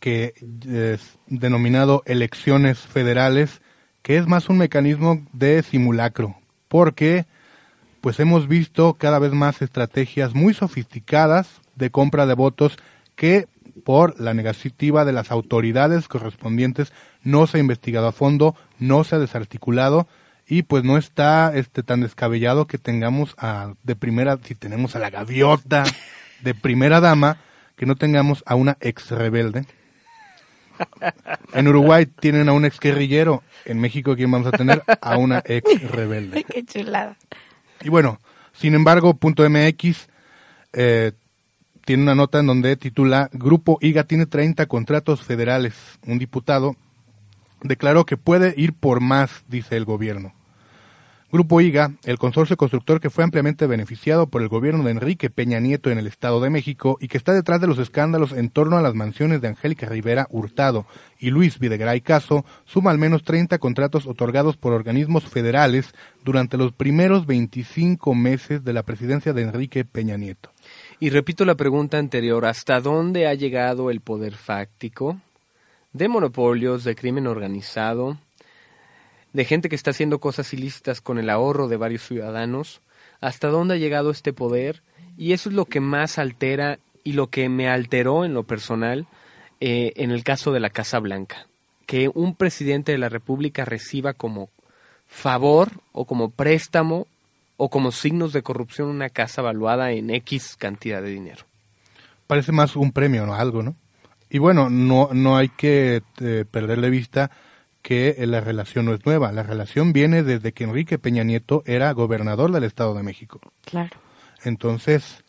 que es denominado elecciones federales, que es más un mecanismo de simulacro, porque pues hemos visto cada vez más estrategias muy sofisticadas de compra de votos que por la negativa de las autoridades correspondientes no se ha investigado a fondo, no se ha desarticulado y pues no está este tan descabellado que tengamos a de primera si tenemos a la gaviota de primera dama que no tengamos a una ex rebelde. En Uruguay tienen a un ex guerrillero. En México, ¿quién vamos a tener? A una ex rebelde. Qué chulada. Y bueno, sin embargo, punto MX eh, tiene una nota en donde titula Grupo IGA tiene 30 contratos federales. Un diputado declaró que puede ir por más, dice el gobierno. Grupo IGA, el consorcio constructor que fue ampliamente beneficiado por el gobierno de Enrique Peña Nieto en el Estado de México y que está detrás de los escándalos en torno a las mansiones de Angélica Rivera Hurtado y Luis Videgaray Caso, suma al menos 30 contratos otorgados por organismos federales durante los primeros 25 meses de la presidencia de Enrique Peña Nieto. Y repito la pregunta anterior, ¿hasta dónde ha llegado el poder fáctico de monopolios, de crimen organizado, de gente que está haciendo cosas ilícitas con el ahorro de varios ciudadanos? ¿Hasta dónde ha llegado este poder? Y eso es lo que más altera y lo que me alteró en lo personal eh, en el caso de la Casa Blanca. Que un presidente de la República reciba como favor o como préstamo o como signos de corrupción una casa valuada en X cantidad de dinero. Parece más un premio, ¿no? Algo, ¿no? Y bueno, no, no hay que eh, perder de vista que eh, la relación no es nueva. La relación viene desde que Enrique Peña Nieto era gobernador del Estado de México. Claro. Entonces,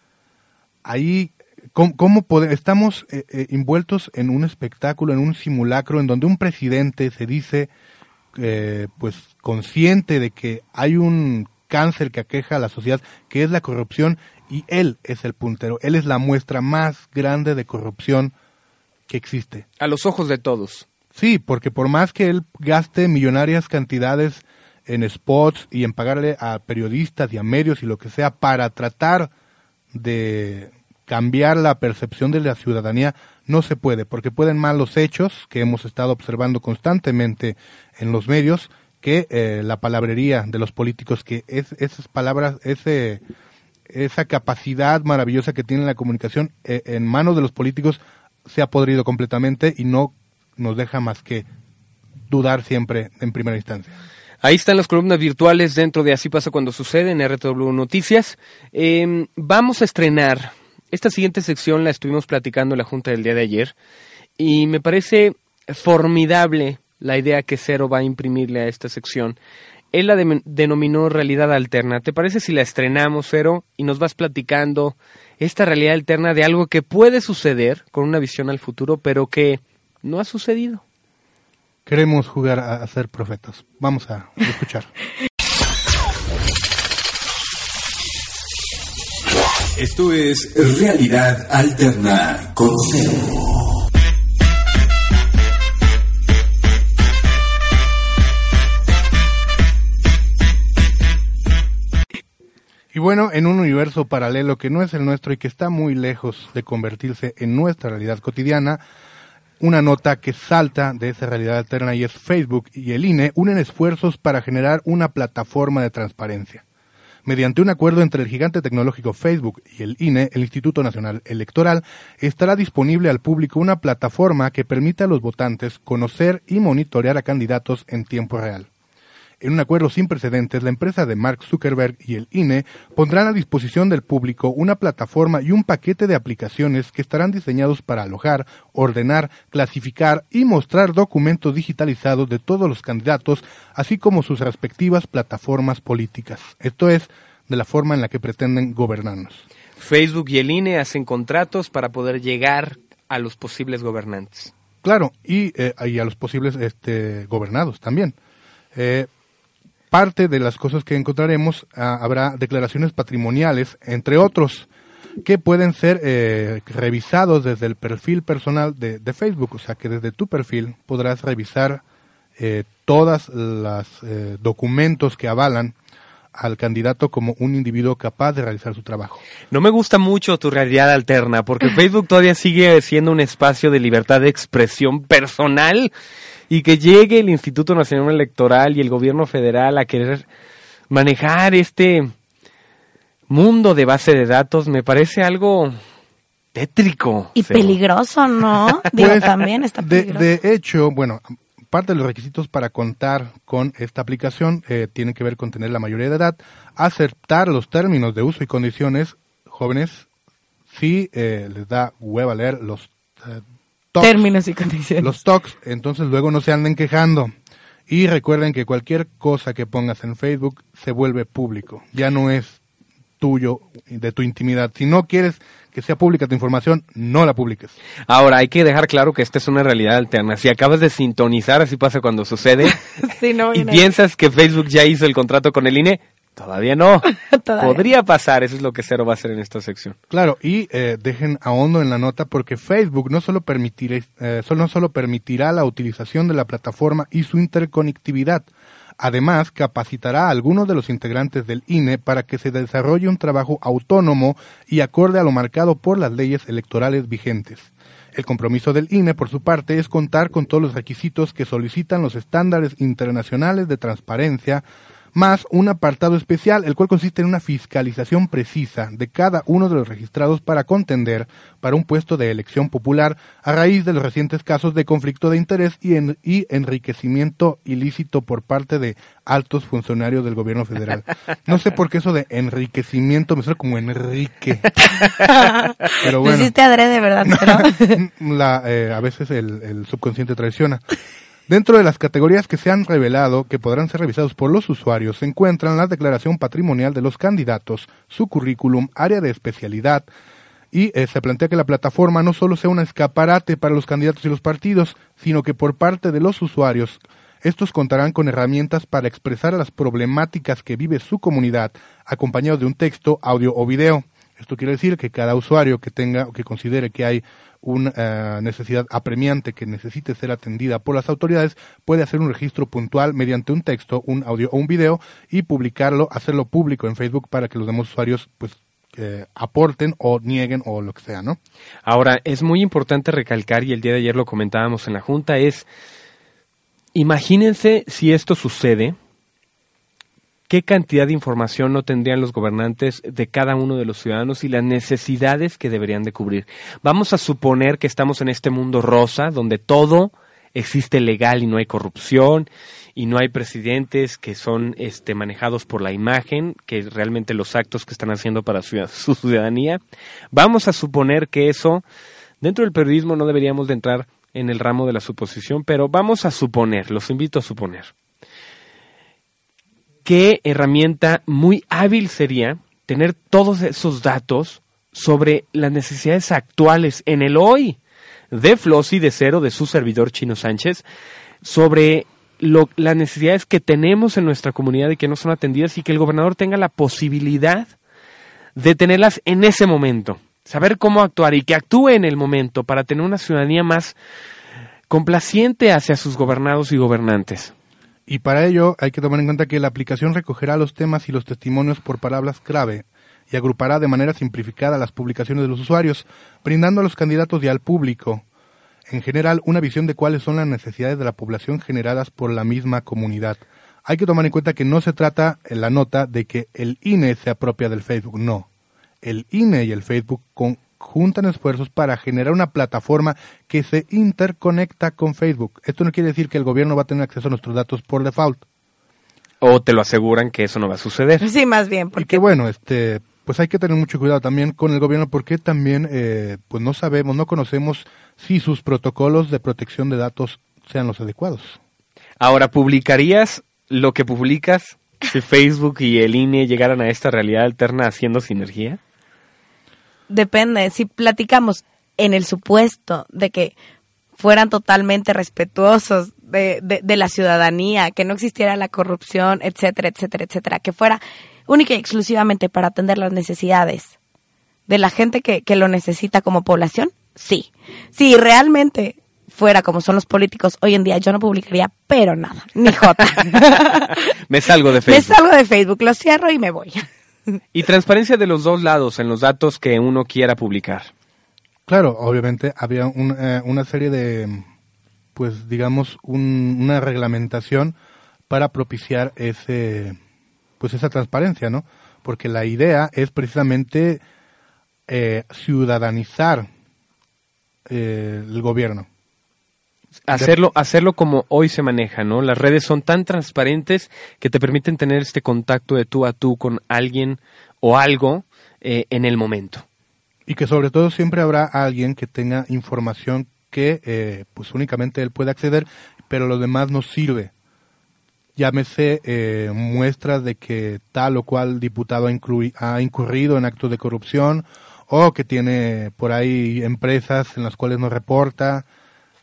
ahí, ¿cómo, cómo pode- estamos eh, eh, envueltos en un espectáculo, en un simulacro, en donde un presidente se dice, eh, pues, consciente de que hay un cáncer que aqueja a la sociedad, que es la corrupción, y él es el puntero, él es la muestra más grande de corrupción que existe. A los ojos de todos. Sí, porque por más que él gaste millonarias cantidades en spots y en pagarle a periodistas y a medios y lo que sea para tratar de cambiar la percepción de la ciudadanía, no se puede, porque pueden mal los hechos que hemos estado observando constantemente en los medios, que eh, la palabrería de los políticos, que es, esas palabras, ese, esa capacidad maravillosa que tiene la comunicación eh, en manos de los políticos se ha podrido completamente y no nos deja más que dudar siempre en primera instancia. Ahí están las columnas virtuales dentro de Así pasa cuando sucede en RTW Noticias. Eh, vamos a estrenar. Esta siguiente sección la estuvimos platicando en la Junta del día de ayer y me parece formidable la idea que Cero va a imprimirle a esta sección. Él la de- denominó realidad alterna. ¿Te parece si la estrenamos, Cero, y nos vas platicando esta realidad alterna de algo que puede suceder con una visión al futuro, pero que no ha sucedido? Queremos jugar a, a ser profetas. Vamos a escuchar. Esto es Realidad Alterna con Cero. Y bueno, en un universo paralelo que no es el nuestro y que está muy lejos de convertirse en nuestra realidad cotidiana, una nota que salta de esa realidad alterna y es Facebook y el INE unen esfuerzos para generar una plataforma de transparencia. Mediante un acuerdo entre el gigante tecnológico Facebook y el INE, el Instituto Nacional Electoral, estará disponible al público una plataforma que permita a los votantes conocer y monitorear a candidatos en tiempo real. En un acuerdo sin precedentes, la empresa de Mark Zuckerberg y el INE pondrán a disposición del público una plataforma y un paquete de aplicaciones que estarán diseñados para alojar, ordenar, clasificar y mostrar documentos digitalizados de todos los candidatos, así como sus respectivas plataformas políticas. Esto es, de la forma en la que pretenden gobernarnos. Facebook y el INE hacen contratos para poder llegar a los posibles gobernantes. Claro, y, eh, y a los posibles este, gobernados también. Eh, parte de las cosas que encontraremos ah, habrá declaraciones patrimoniales, entre otros, que pueden ser eh, revisados desde el perfil personal de, de Facebook. O sea que desde tu perfil podrás revisar eh, todas las eh, documentos que avalan al candidato como un individuo capaz de realizar su trabajo. No me gusta mucho tu realidad alterna, porque Facebook todavía sigue siendo un espacio de libertad de expresión personal y que llegue el Instituto Nacional Electoral y el gobierno federal a querer manejar este mundo de base de datos me parece algo tétrico. Y peligroso, ¿no? Digo, Pues, también está de, hecho, bueno, parte de los requisitos para contar con esta aplicación eh, tienen que ver con tener la mayoría de edad, aceptar los términos de uso y condiciones, jóvenes, Si eh, les da hueva leer los eh, talks, Términos y condiciones. los talks, entonces luego no se anden quejando. Y recuerden que cualquier cosa que pongas en Facebook se vuelve público. Ya no es tuyo, de tu intimidad. Si no quieres que sea pública tu información, no la publiques. Ahora, hay que dejar claro que esta es una realidad alterna. Si acabas de sintonizar, así pasa cuando sucede, Sí, no, y piensas que Facebook ya hizo el contrato con el INE, todavía no. Todavía. Podría pasar, eso es lo que Cero va a hacer en esta sección. Claro, y eh, dejen a hondo en la nota porque Facebook no solo, permitirá, eh, solo- no solo permitirá la utilización de la plataforma y su interconectividad, además capacitará a algunos de los integrantes del INE para que se desarrolle un trabajo autónomo y acorde a lo marcado por las leyes electorales vigentes. El compromiso del INE, por su parte, es contar con todos los requisitos que solicitan los estándares internacionales de transparencia, más un apartado especial, el cual consiste en una fiscalización precisa de cada uno de los registrados para contender para un puesto de elección popular a raíz de los recientes casos de conflicto de interés y, en- y enriquecimiento ilícito por parte de altos funcionarios del gobierno federal. No sé por qué eso de enriquecimiento me suena como Enrique. Pero Lo bueno. hiciste adrede, ¿verdad? La, eh, a veces el, el subconsciente traiciona. Dentro de las categorías que se han revelado que podrán ser revisados por los usuarios se encuentran la declaración patrimonial de los candidatos, su currículum, área de especialidad, y eh, se plantea que la plataforma no solo sea un escaparate para los candidatos y los partidos, sino que por parte de los usuarios, estos contarán con herramientas para expresar las problemáticas que vive su comunidad, acompañados de un texto, audio o video. Esto quiere decir que cada usuario que tenga o que considere que hay una eh, necesidad apremiante que necesite ser atendida por las autoridades puede hacer un registro puntual mediante un texto, un audio o un video y publicarlo, hacerlo público en Facebook para que los demás usuarios pues eh, aporten o nieguen o lo que sea, ¿no? Ahora, es muy importante recalcar, y el día de ayer lo comentábamos en la Junta, es, imagínense si esto sucede, qué cantidad de información no tendrían los gobernantes de cada uno de los ciudadanos y las necesidades que deberían de cubrir. Vamos a suponer que estamos en este mundo rosa, donde todo existe legal y no hay corrupción y no hay presidentes que son este, manejados por la imagen, que realmente los actos que están haciendo para su, ciudadanía. Vamos a suponer que eso, dentro del periodismo no deberíamos de entrar en el ramo de la suposición, pero vamos a suponer, los invito a suponer qué herramienta muy hábil sería tener todos esos datos sobre las necesidades actuales en el hoy de Flossi, de Cero, de su servidor Chino Sánchez, sobre lo- las necesidades que tenemos en nuestra comunidad y que no son atendidas y que el gobernador tenga la posibilidad de tenerlas en ese momento, saber cómo actuar y que actúe en el momento para tener una ciudadanía más complaciente hacia sus gobernados y gobernantes. Y para ello hay que tomar en cuenta que la aplicación recogerá los temas y los testimonios por palabras clave y agrupará de manera simplificada las publicaciones de los usuarios, brindando a los candidatos y al público en general una visión de cuáles son las necesidades de la población generadas por la misma comunidad. Hay que tomar en cuenta que no se trata en la nota de que el INE se apropia del Facebook, no. El INE y el Facebook conjuntan esfuerzos para generar una plataforma que se interconecta con Facebook. Esto no quiere decir que el gobierno va a tener acceso a nuestros datos por default. O te lo aseguran que eso no va a suceder. Sí, más bien, Y porque que bueno, este, pues hay que tener mucho cuidado también con el gobierno porque también, eh, pues no sabemos, no conocemos si sus protocolos de protección de datos sean los adecuados. Ahora, ¿publicarías lo que publicas si Facebook y el INE llegaran a esta realidad alterna haciendo sinergia? Depende. Si platicamos en el supuesto de que fueran totalmente respetuosos de, de, de la ciudadanía, que no existiera la corrupción, etcétera, etcétera, etcétera, que fuera única y exclusivamente para atender las necesidades de la gente que, que lo necesita como población, sí. Si realmente fuera como son los políticos hoy en día, yo no publicaría, pero nada, ni jota. Me salgo de Me Facebook. salgo de Facebook, lo cierro y me voy. Y transparencia de los dos lados en los datos que uno quiera publicar. Claro, obviamente había un, eh, una serie de, pues digamos, un- una reglamentación para propiciar ese, pues esa transparencia, ¿no? Porque la idea es precisamente eh, ciudadanizar eh, el gobierno. Hacerlo, hacerlo como hoy se maneja, ¿no? Las redes son tan transparentes que te permiten tener este contacto de tú a tú con alguien o algo eh, en el momento. y que sobre todo siempre habrá alguien que tenga información que eh, pues únicamente él puede acceder, pero lo demás no sirve. Llámese eh, muestras de que tal o cual diputado ha, ha incurrido en actos de corrupción o que tiene por ahí empresas en las cuales no reporta,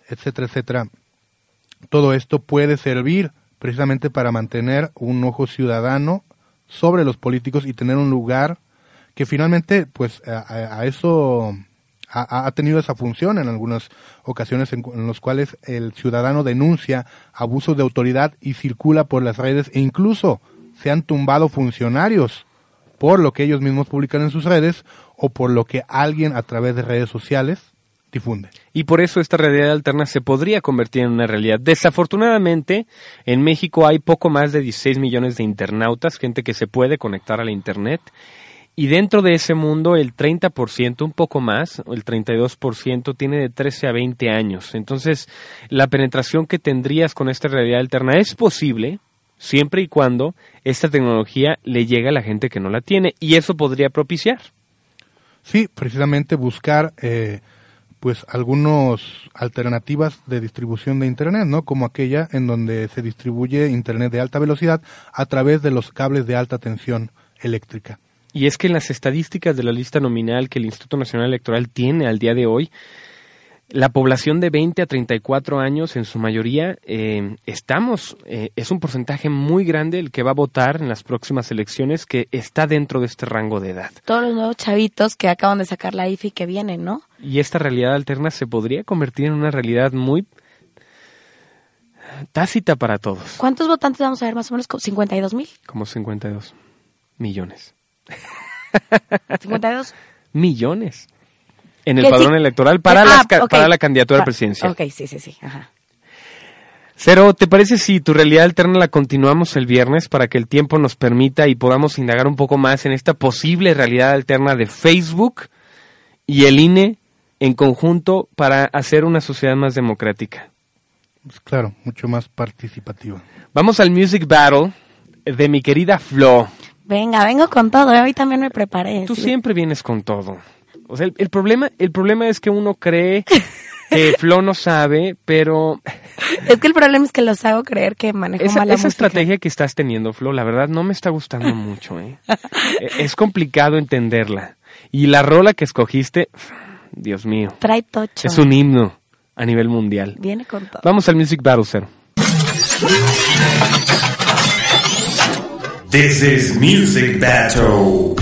etcétera, etcétera. Todo esto puede servir precisamente para mantener un ojo ciudadano sobre los políticos y tener un lugar que finalmente, pues, a, a- eso ha, tenido esa función en algunas ocasiones en, en los cuales el ciudadano denuncia abusos de autoridad y circula por las redes e incluso se han tumbado funcionarios por lo que ellos mismos publican en sus redes o por lo que alguien a través de redes sociales difunde. Y por eso esta realidad alterna se podría convertir en una realidad. Desafortunadamente, en México hay poco más de 16 millones de internautas, gente que se puede conectar a la Internet. Y dentro de ese mundo, el 30%, un poco más, o el 32%, tiene de 13 a 20 años. Entonces, la penetración que tendrías con esta realidad alterna es posible, siempre y cuando esta tecnología le llegue a la gente que no la tiene. Y eso podría propiciar. Sí, precisamente buscar eh, pues algunas alternativas de distribución de internet, ¿no? Como aquella en donde se distribuye internet de alta velocidad a través de los cables de alta tensión eléctrica. Y es que en las estadísticas de la lista nominal que el Instituto Nacional Electoral tiene al día de hoy, la población de 20 a 34 años, en su mayoría, eh, estamos, eh, es un porcentaje muy grande el que va a votar en las próximas elecciones que está dentro de este rango de edad. Todos los nuevos chavitos que acaban de sacar la IFI que vienen, ¿no? Y esta realidad alterna se podría convertir en una realidad muy tácita para todos, ¿Cuántos votantes vamos a ver más o menos? ¿Como 52 mil. como 52 millones. 52. Millones. En el Que padrón sí. electoral para, Ah, las para la candidatura Pa- presidencial. Ok, sí, sí, sí. Ajá. Cero, ¿te parece si tu realidad alterna la continuamos el viernes para que el tiempo nos permita y podamos indagar un poco más en esta posible realidad alterna de Facebook y el INE en conjunto para hacer una sociedad más democrática? Pues claro, mucho más participativa. Vamos al Music Battle de mi querida Flo. Venga, vengo con todo. ¿eh? Hoy también me preparé. Tú sí. siempre vienes con todo. O sea, el, el problema, el problema es que uno cree que Flo no sabe, pero Es que el problema es que los hago creer que manejo esa, mal la esa música. estrategia que estás teniendo, Flo, la verdad no me está gustando mucho. ¿eh? E- es complicado entenderla. Y la rola que escogiste, Dios mío, Trae tocho. es un himno a nivel mundial. Viene con todo. Vamos al Music Battle, Cero. This is Music Battle.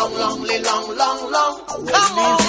Long long long long long. Come on.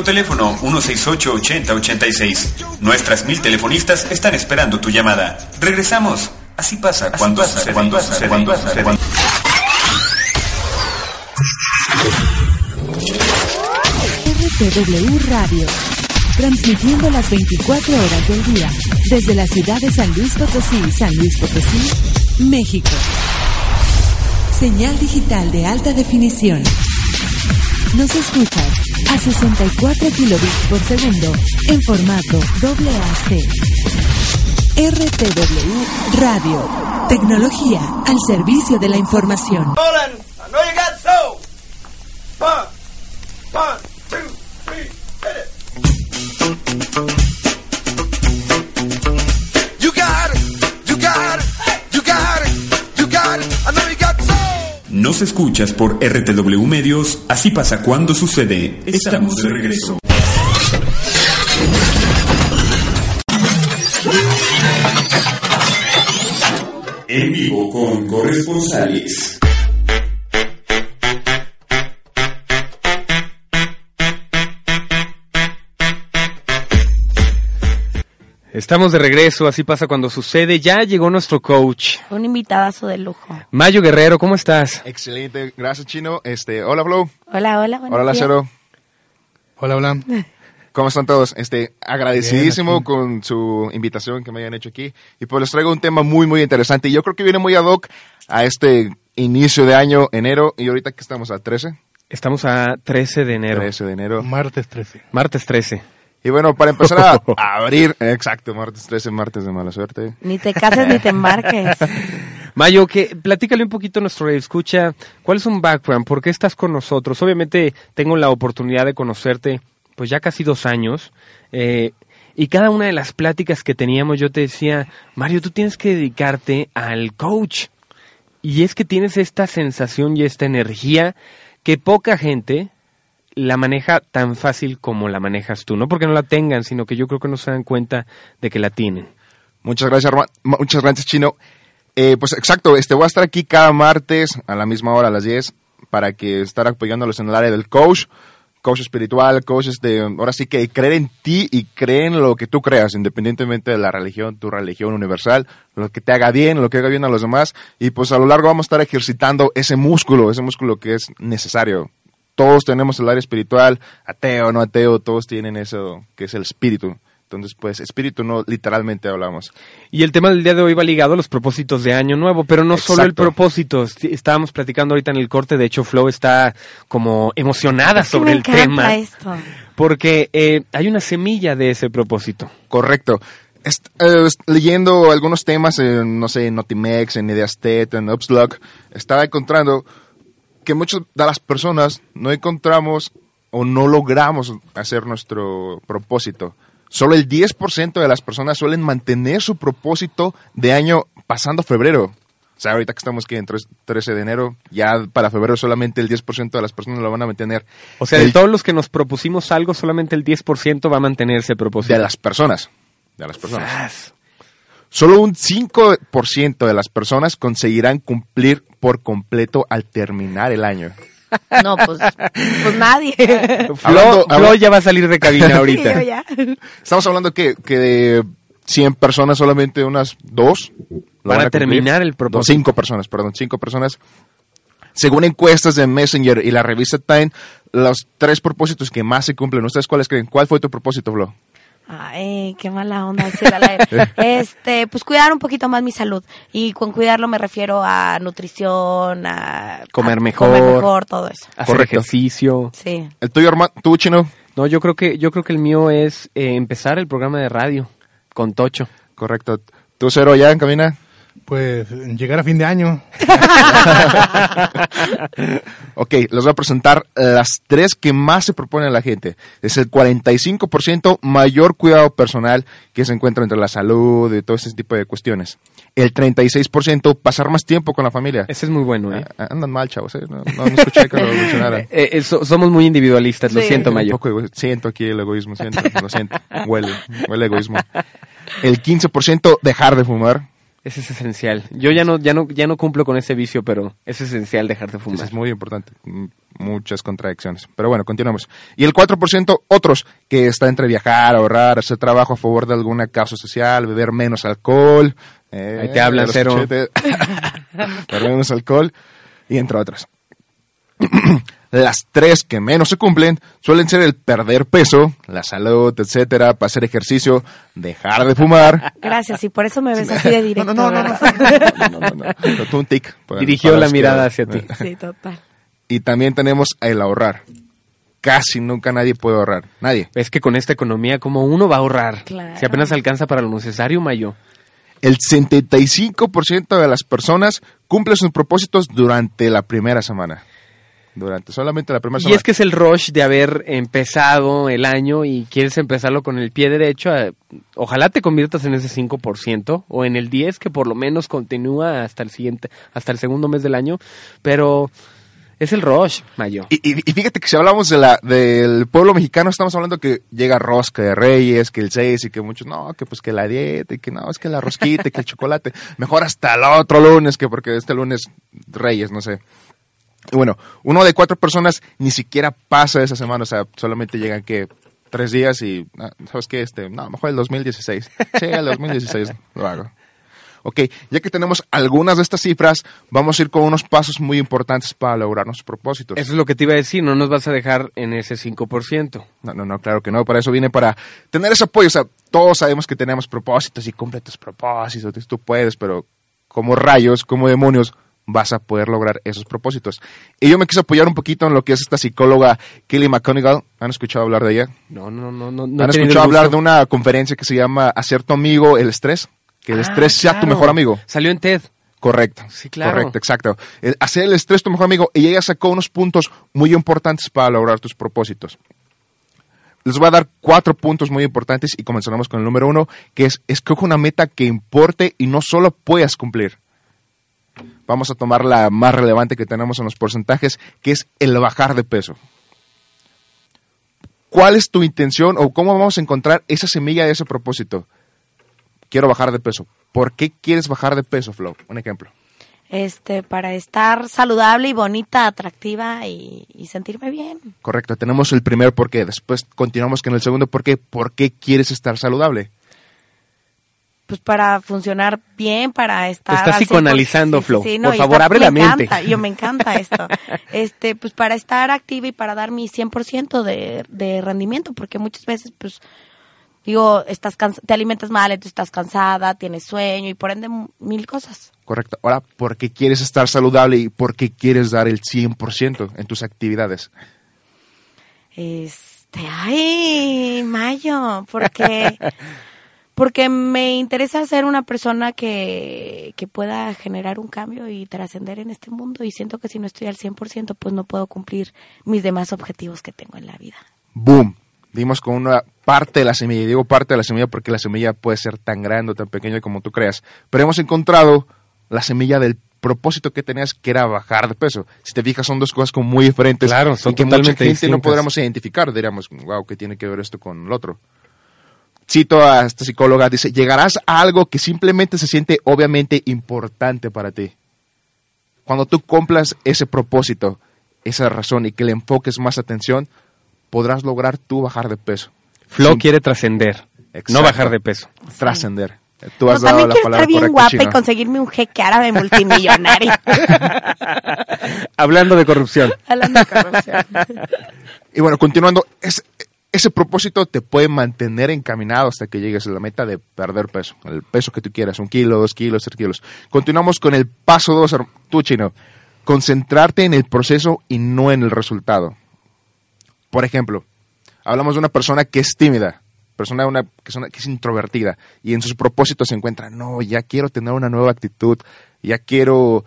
Nuestro teléfono 168-8086. Nuestras mil telefonistas están esperando tu llamada. Regresamos. Así pasa cuando sucede, cuando sucede, cuando sucede, cuando- RTW Radio, transmitiendo las 24 horas del día desde la ciudad de San Luis Potosí, San Luis Potosí, México. Señal digital de alta definición. Nos escuchas a 64 kilobits por segundo en formato WAC. RTW Radio, tecnología al servicio de la información. Escuchas por RTW Medios. Así pasa cuando sucede. Estamos de regreso. En vivo con corresponsales. Estamos de regreso, así pasa cuando sucede. Ya llegó nuestro coach. Un invitadazo de lujo. Mayo Guerrero, ¿cómo estás? Excelente, gracias Chino. Este, hola Flow, Hola, hola, hola. Lacero, Hola, hola. ¿cómo están todos? Este, agradecidísimo Bien, con su invitación que me hayan hecho aquí. Y pues les traigo un tema muy, muy interesante. Y yo creo que viene muy ad hoc a este inicio de año, enero. Y ahorita que estamos a 13, Estamos a 13 de enero, 13 de enero. Martes 13. martes 13. Y bueno, para empezar a, a abrir, exacto, martes 13, martes de mala suerte. Ni te cases ni te embarques. Mayo, que platícale un poquito a nuestro escucha, ¿cuál es un background? ¿Por qué estás con nosotros? Obviamente tengo la oportunidad de conocerte, pues ya casi dos años, eh, y cada una de las pláticas que teníamos yo te decía, Mario, tú tienes que dedicarte al coach. Y es que tienes esta sensación y esta energía que poca gente la maneja tan fácil como la manejas tú. No porque no la tengan, sino que yo creo que no se dan cuenta de que la tienen. Muchas gracias, Arma- ma- muchas gracias, Chino. Eh, pues exacto, este, voy a estar aquí cada martes a la misma hora, a las 10, para que estar apoyándolos en el área del coach, coach espiritual, coach, este, ahora sí que creer en ti y creer en lo que tú creas, independientemente de la religión, tu religión universal, lo que te haga bien, lo que haga bien a los demás, y pues a lo largo vamos a estar ejercitando ese músculo, ese músculo que es necesario. Todos tenemos el área espiritual, ateo, no ateo, todos tienen eso que es el espíritu. Entonces, pues, espíritu no literalmente hablamos. Y el tema del día de hoy va ligado a los propósitos de Año Nuevo, pero no solo el propósito. Estábamos platicando ahorita en el corte, de hecho Flo está como emocionada Es que sobre me el tema, esto. porque eh, hay una semilla de ese propósito. Correcto. Est- eh, leyendo algunos temas en, no sé, en Notimex, en Ideastet, en Upslug, estaba encontrando que muchas de las personas no encontramos o no logramos hacer nuestro propósito. Solo el 10% de las personas suelen mantener su propósito de año pasando febrero. O sea, ahorita que estamos que en tres- 13 de enero, ya para febrero solamente el 10% de las personas lo van a mantener. O sea, de todos los que nos propusimos algo, solamente el 10% va a mantener ese propósito. de las personas. De las personas. Solo un 5% de las personas conseguirán cumplir por completo al terminar el año. No, pues, pues nadie. Flo, ya va a salir de cabina ahorita. Estamos hablando que, que de 100 personas solamente unas dos lo Van a terminar el No, propósito. cinco personas, perdón, cinco personas Según encuestas de Messenger y la revista Time, los tres propósitos que más se cumplen, ¿ustedes cuáles creen? ¿Cuál fue tu propósito, Flo? Ay, qué mala onda decir al aire. Este, pues cuidar un poquito más mi salud. Y con cuidarlo me refiero a nutrición, a Comer a mejor. comer mejor, todo eso. Hacer Correcto. ejercicio. Sí. ¿El tuyo, hermano? ¿Tú, Chino? No, yo creo que yo creo que el mío es eh, empezar el programa de radio con Tocho. Correcto. ¿Tú, Cero, ya en cabina? Pues llegar a fin de año. Ok, les voy a presentar las tres que más se propone a la gente. Es el 45% mayor cuidado personal que se encuentra entre la salud y todo ese tipo de cuestiones. El 36% pasar más tiempo con la familia. Ese es muy bueno, ¿eh? Ah, Andan mal, chavos. ¿eh? No, no, no escuché que lo mencionaran. Eh, eh, so- somos muy individualistas, lo siento, Un Mayo. poco ego- siento aquí el egoísmo, siento, lo siento. Huele, huele egoísmo. El 15% dejar de fumar. Ese es esencial. Yo ya no, ya no, ya no cumplo con ese vicio, pero es esencial dejar de Eso fumar. es muy importante. Muchas contradicciones. Pero bueno, continuamos. Y el 4% otros, que está entre viajar, ahorrar, hacer trabajo a favor de alguna causa social, beber menos alcohol. eh, Ahí te hablan, los Cero. beber menos alcohol, y entre otras. Las tres que menos se cumplen suelen ser el perder peso, la salud, etcétera, para hacer ejercicio, dejar de fumar. Gracias, y por eso me ves así de directo. No, no, no, no, no, no, no, no. Tú un tic. para- Dirigió para la mirada que- hacia ti. Sí, total. Y también tenemos el ahorrar. Casi nunca nadie puede ahorrar. Nadie. Es que con esta economía, como uno va a ahorrar? Claro. Si apenas alcanza para lo necesario, Mayo. El 75% de las personas cumple sus propósitos durante la primera semana. Durante solamente la primera Y semana. es que es el rush de haber empezado el año y quieres empezarlo con el pie derecho. eh, Ojalá te conviertas en ese 5% o en el 10% que por lo menos continúa hasta el siguiente, hasta el segundo mes del año. Pero es el rush, Mayo. Y, y- y fíjate que si hablamos de la, del pueblo mexicano, estamos hablando que llega rosca de reyes, que el 6 y que muchos, no, que pues que la dieta y que no, es que la rosquita y que el chocolate. Mejor hasta el otro lunes, que porque este lunes reyes, no sé. Y bueno, uno de cuatro personas ni siquiera pasa esa semana, o sea, solamente llegan que tres días y, ah, ¿sabes qué? Este, no, mejor el 2016. Sí, el 2016 lo hago. Ok, ya que tenemos algunas de estas cifras, vamos a ir con unos pasos muy importantes para lograr nuestros propósitos. Eso es lo que te iba a decir, no nos vas a dejar en ese 5%. No, no, no, claro que no. Para eso viene para tener ese apoyo. O sea, todos sabemos que tenemos propósitos y cumple tus propósitos. Tú puedes, pero como rayos, como demonios, vas a poder lograr esos propósitos. Y yo me quise apoyar un poquito en lo que es esta psicóloga Kelly McConigal. ¿Han escuchado hablar de ella? No, no, no, no. no ¿Han escuchado hablar de una conferencia que se llama Hacer tu amigo el estrés? Que el Ah, estrés sea tu mejor amigo. Salió en TED. Correcto. Sí, claro. Correcto, exacto. El hacer el estrés tu mejor amigo. Y ella sacó unos puntos muy importantes para lograr tus propósitos. Les voy a dar cuatro puntos muy importantes y comenzaremos con el número uno, que es escoge una meta que importe y no solo puedas cumplir. Vamos a tomar la más relevante que tenemos en los porcentajes, que es el bajar de peso. ¿Cuál es tu intención o cómo vamos a encontrar esa semilla de ese propósito? Quiero bajar de peso. ¿Por qué quieres bajar de peso, Flo? Un ejemplo. Este, para estar saludable y bonita, atractiva y, y sentirme bien. Correcto, tenemos el primer por qué. Después continuamos con el segundo por qué. ¿Por qué quieres estar saludable? Pues para funcionar bien, para estar... estás al 100%. psicoanalizando, Flo. Por y favor, está- abre me la mente. encanta, Yo me encanta esto. Este, pues para estar activa y para dar mi 100% de, de rendimiento, porque muchas veces, pues, digo, estás te alimentas mal, entonces estás cansada, tienes sueño y por ende mil cosas. Correcto. Ahora, ¿por qué quieres estar saludable y por qué quieres dar el 100% en tus actividades? Este, ay, Mayo, porque porque me interesa ser una persona que, que pueda generar un cambio y trascender en este mundo y siento que si no estoy al 100% pues no puedo cumplir mis demás objetivos que tengo en la vida. ¡Boom! Dimos con una parte de la semilla. Y digo parte de la semilla porque la semilla puede ser tan grande o tan pequeña como tú creas. Pero hemos encontrado la semilla del propósito que tenías, que era bajar de peso. Si te fijas, son dos cosas como muy diferentes. Claro, son y que mucha totalmente gente no podríamos identificar. Diríamos, wow, ¿qué tiene que ver esto con el otro? Cito a esta psicóloga, dice, llegarás a algo que simplemente se siente obviamente importante para ti. Cuando tú cumplas ese propósito, esa razón y que le enfoques más atención, podrás lograr tú bajar de peso. Flo Sí. quiere trascender, no bajar de peso. Trascender. Tú No, has dado también la quiero palabra estar bien correcta, guapa Chino. y conseguirme un jeque árabe multimillonario. Hablando de corrupción. Hablando de corrupción. Y bueno, continuando, es- ese propósito te puede mantener encaminado hasta que llegues a la meta de perder peso. El peso que tú quieras, un kilo, dos kilos, tres kilos. Continuamos con el paso dos, tú chino. Concentrarte en el proceso y no en el resultado. Por ejemplo, hablamos de una persona que es tímida, persona una- que es introvertida y en sus propósitos se encuentra, no, ya quiero tener una nueva actitud, ya quiero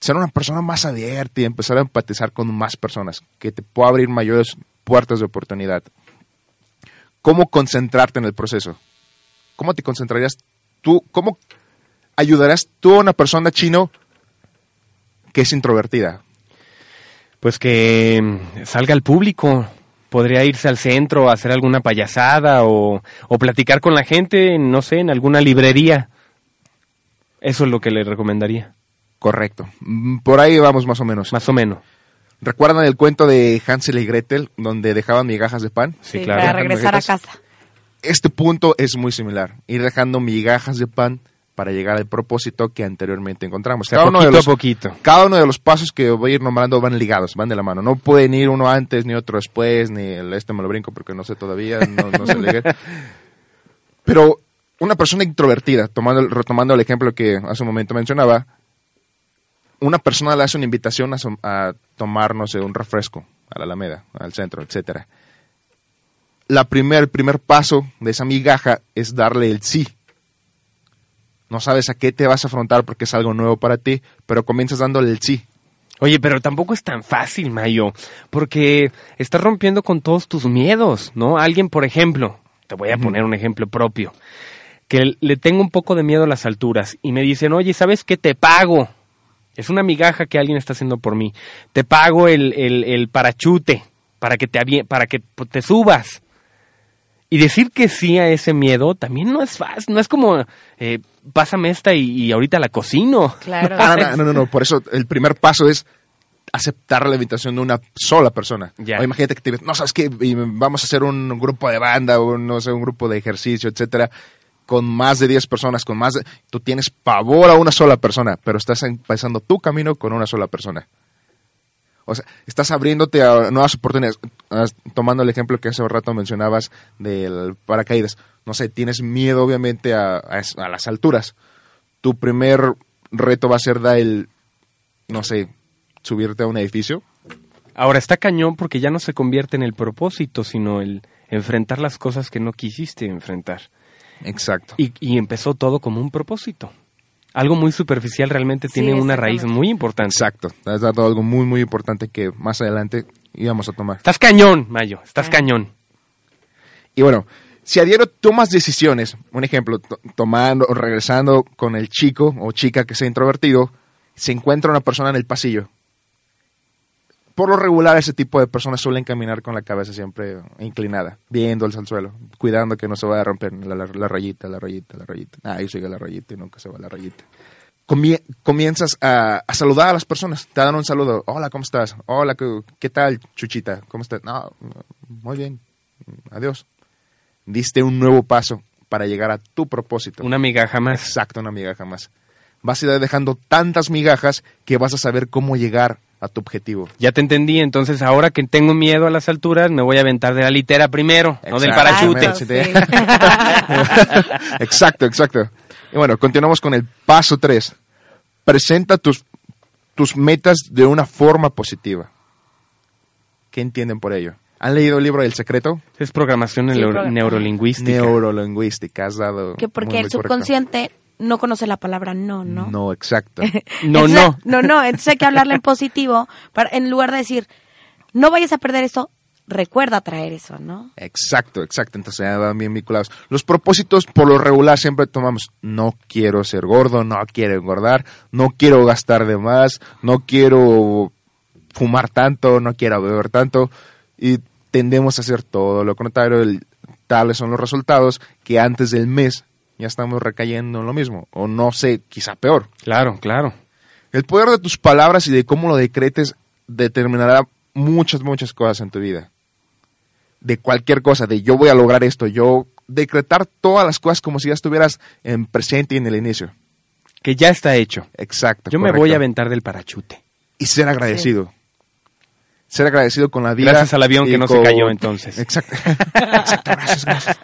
ser una persona más abierta y empezar a empatizar con más personas, que te pueda abrir mayores puertas de oportunidad. ¿Cómo concentrarte en el proceso? ¿Cómo te concentrarías tú? ¿Cómo ayudarás tú a una persona chino que es introvertida? Pues que mm, salga al público. Podría irse al centro a hacer alguna payasada o, o platicar con la gente, no sé, en alguna librería. Eso es lo que le recomendaría. Correcto. Mm, Por ahí vamos más o menos. Más o menos. ¿Recuerdan el cuento de Hansel y Gretel donde dejaban migajas de pan? Sí, claro. para regresar a casa. Este punto es muy similar. Ir dejando migajas de pan para llegar al propósito que anteriormente encontramos. O sea, poquito de los, a poquito. cada uno de los pasos que voy a ir nombrando van ligados, van de la mano. No pueden ir uno antes, ni otro después, ni el este me lo brinco porque no sé todavía, no, no sé leer. Pero una persona introvertida, tomando, retomando el ejemplo que hace un momento mencionaba, una persona le hace una invitación a, a tomar, no sé, un refresco a la Alameda, al centro, etcétera. La primer, el primer paso de esa migaja es darle el sí. No sabes a qué te vas a afrontar porque es algo nuevo para ti, pero comienzas dándole el sí. Oye, pero tampoco es tan fácil, Mayo, porque estás rompiendo con todos tus miedos, ¿no? Alguien, por ejemplo, te voy a poner un ejemplo propio, que le tengo un poco de miedo a las alturas y me dicen, oye, ¿sabes qué? Te pago. Es una migaja que alguien está haciendo por mí. Te pago el, el, el parachute para que te, avie- para que te subas. Y decir que sí a ese miedo también no es fácil, no es como, eh, pásame esta y, y ahorita la cocino. Claro. Ah, no, no, no, no, por eso el primer paso es aceptar la invitación de una sola persona. Ya. O imagínate que te no, ¿sabes qué? Y Vamos a hacer un grupo de banda o no sé, un grupo de ejercicio, etcétera, con más de 10 personas, con más de... Tú tienes pavor a una sola persona, pero estás empezando tu camino con una sola persona. O sea, estás abriéndote a nuevas oportunidades. Tomando el ejemplo que hace rato mencionabas del paracaídas. No sé, tienes miedo obviamente a, a las alturas. Tu primer reto va a ser dar el, no sé, subirte a un edificio. Ahora está cañón porque ya no se convierte en el propósito, sino el enfrentar las cosas que no quisiste enfrentar. Exacto. Y, y empezó todo como un propósito. Algo muy superficial realmente Sí, tiene una raíz muy importante. Exacto. Te has dado algo muy, muy importante que más adelante íbamos a tomar. Estás cañón, Mayo, estás Ah. cañón. Y bueno, si a diario tomas decisiones, un ejemplo, to- tomando o regresando con el chico o chica que sea introvertido, se encuentra una persona en el pasillo. Por lo regular, ese tipo de personas suelen caminar con la cabeza siempre inclinada, viéndoles al suelo, cuidando que no se vaya a romper la, la- la rayita, la rayita, la rayita. Ah, Ahí sigue la rayita y nunca se va la rayita. Comie- comienzas a, a saludar a las personas, te dan un saludo. Hola, ¿cómo estás? Hola, ¿qué, qué tal, Chuchita? ¿Cómo estás? No, muy bien. Adiós. Diste un nuevo paso para llegar a tu propósito. Una migaja más. Exacto, una migaja más. Vas a ir dejando tantas migajas que vas a saber cómo llegar a tu objetivo. Ya te entendí, entonces ahora que tengo miedo a las alturas, me voy a aventar de la litera primero, no del parachute. Exacto, exacto, exacto. Y bueno, continuamos con el paso 3. Presenta tus, tus metas de una forma positiva. ¿Qué entienden por ello? ¿Han leído el libro El Secreto? Es programación Sí, neuro- programa- neurolingüística. Neurolingüística. Has dado. Que porque muy, el correcto. No conoce la palabra no, ¿no? No, exacto. No, Entonces- no. No, no, entonces hay que hablarle en positivo, para, en lugar de decir, no vayas a perder esto, recuerda traer eso, ¿no? Exacto, exacto. Entonces ya van bien vinculados. Los propósitos, por lo regular, siempre tomamos, no quiero ser gordo, no quiero engordar, no quiero gastar de más, no quiero fumar tanto, no quiero beber tanto. Y tendemos a hacer todo lo contrario. El- tales son los resultados que antes del mes ya estamos recayendo en lo mismo. O no sé, quizá peor. Claro, claro. El poder de tus palabras y de cómo lo decretes determinará muchas, muchas cosas en tu vida. De cualquier cosa, de yo voy a lograr esto, yo decretar todas las cosas como si ya estuvieras en presente y en el inicio. Que ya está hecho. Exacto. Yo me voy a aventar del parachute. Y ser agradecido. Ser agradecido con la vida. Gracias al avión que no se cayó entonces. Exacto. Exacto, gracias, gracias.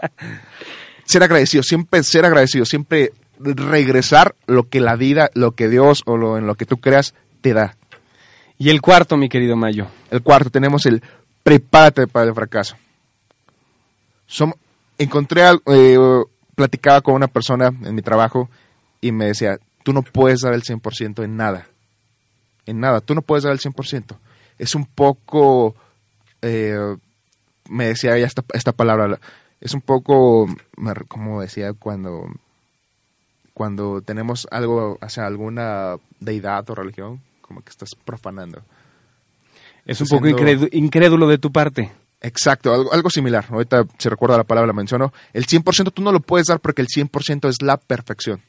Ser agradecido, siempre ser agradecido, siempre regresar lo que la vida, lo que Dios o lo, en lo que tú creas te da. Y el cuarto, mi querido Mayo. El cuarto, tenemos el prepárate para el fracaso. Som- encontré, eh, platicaba con una persona en mi trabajo y me decía, tú no puedes dar el 100% en nada. En nada, tú no puedes dar el 100%. Es un poco, eh, me decía ella esta, esta palabra, es un poco, como decía cuando, cuando tenemos algo hacia alguna deidad o religión, como que estás profanando. Es un poco siendo- incrédulo de tu parte. Exacto, algo, algo similar. Ahorita, si recuerdo la palabra, la menciono. El 100% tú no lo puedes dar porque el 100% es la perfección.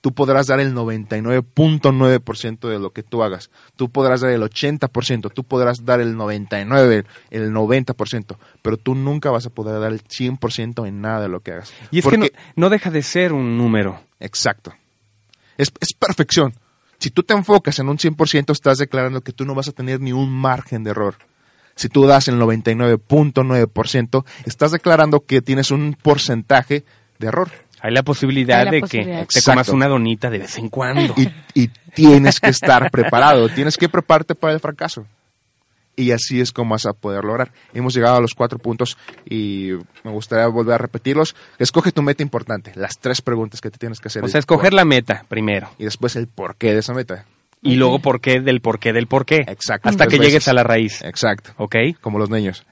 Tú podrás dar el 99.9% de lo que tú hagas. Tú podrás dar el 80%, tú podrás dar el 99%, el 90%, pero tú nunca vas a poder dar el 100% en nada de lo que hagas. Y es Porque- que no, no deja de ser un número. Exacto. Es, es perfección. Si tú te enfocas en un 100%, estás declarando que tú no vas a tener ni un margen de error. Si tú das el 99.9%, estás declarando que tienes un porcentaje de error. Hay la posibilidad Hay la de posibilidad. que te comas una donita de vez en cuando. Y, y tienes que estar preparado, tienes que prepararte para el fracaso. Y así es como vas a poder lograr. Hemos llegado a los cuatro puntos y me gustaría volver a repetirlos. Escoge tu meta importante, las tres preguntas que te tienes que hacer. o sea, escoger por- la meta primero. Y después el porqué de esa meta. Y luego por qué del por qué del por qué. Exacto. Hasta que llegues a la raíz. Exacto. ¿Ok? Como los niños.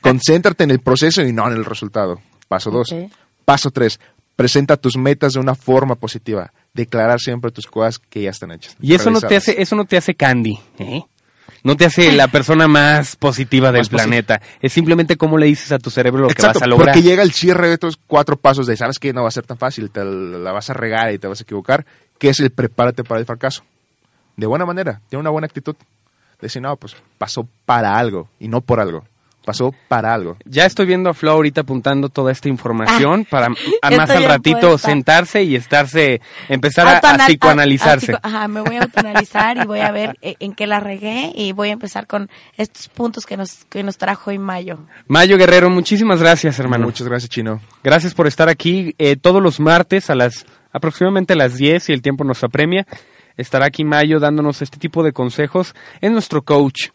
Concéntrate en el proceso y no en el resultado. Paso dos. Paso tres. Presenta tus metas de una forma positiva. Declarar siempre tus cosas que ya están hechas. Y eso no te hace, eso no te hace candy, ¿eh? No te hace la persona más positiva del Más planeta. Es simplemente cómo le dices a tu cerebro lo Exacto, que vas a lograr. porque llega el cierre de estos cuatro pasos de, sabes que no va a ser tan fácil, te la vas a regar y te vas a equivocar, que es el prepárate para el fracaso. De buena manera, tiene una buena actitud. Decir, no, pues pasó para algo y no por algo. Pasó para algo. Ya estoy viendo a Flo ahorita apuntando toda esta información para a más Ah, al ratito puesta. sentarse y estarse, empezar a, a psicoanalizarse. a- a psico- ajá, me voy a autoanalizar y voy a ver eh, en qué la regué y voy a empezar con estos puntos que nos, que nos trajo hoy Mayo. Mayo Guerrero, muchísimas gracias, hermano. Muchas gracias, Chino. Gracias por estar aquí eh, todos los martes a las aproximadamente a las 10 si el tiempo nos apremia. Estará aquí Mayo dándonos este tipo de consejos. Es nuestro coach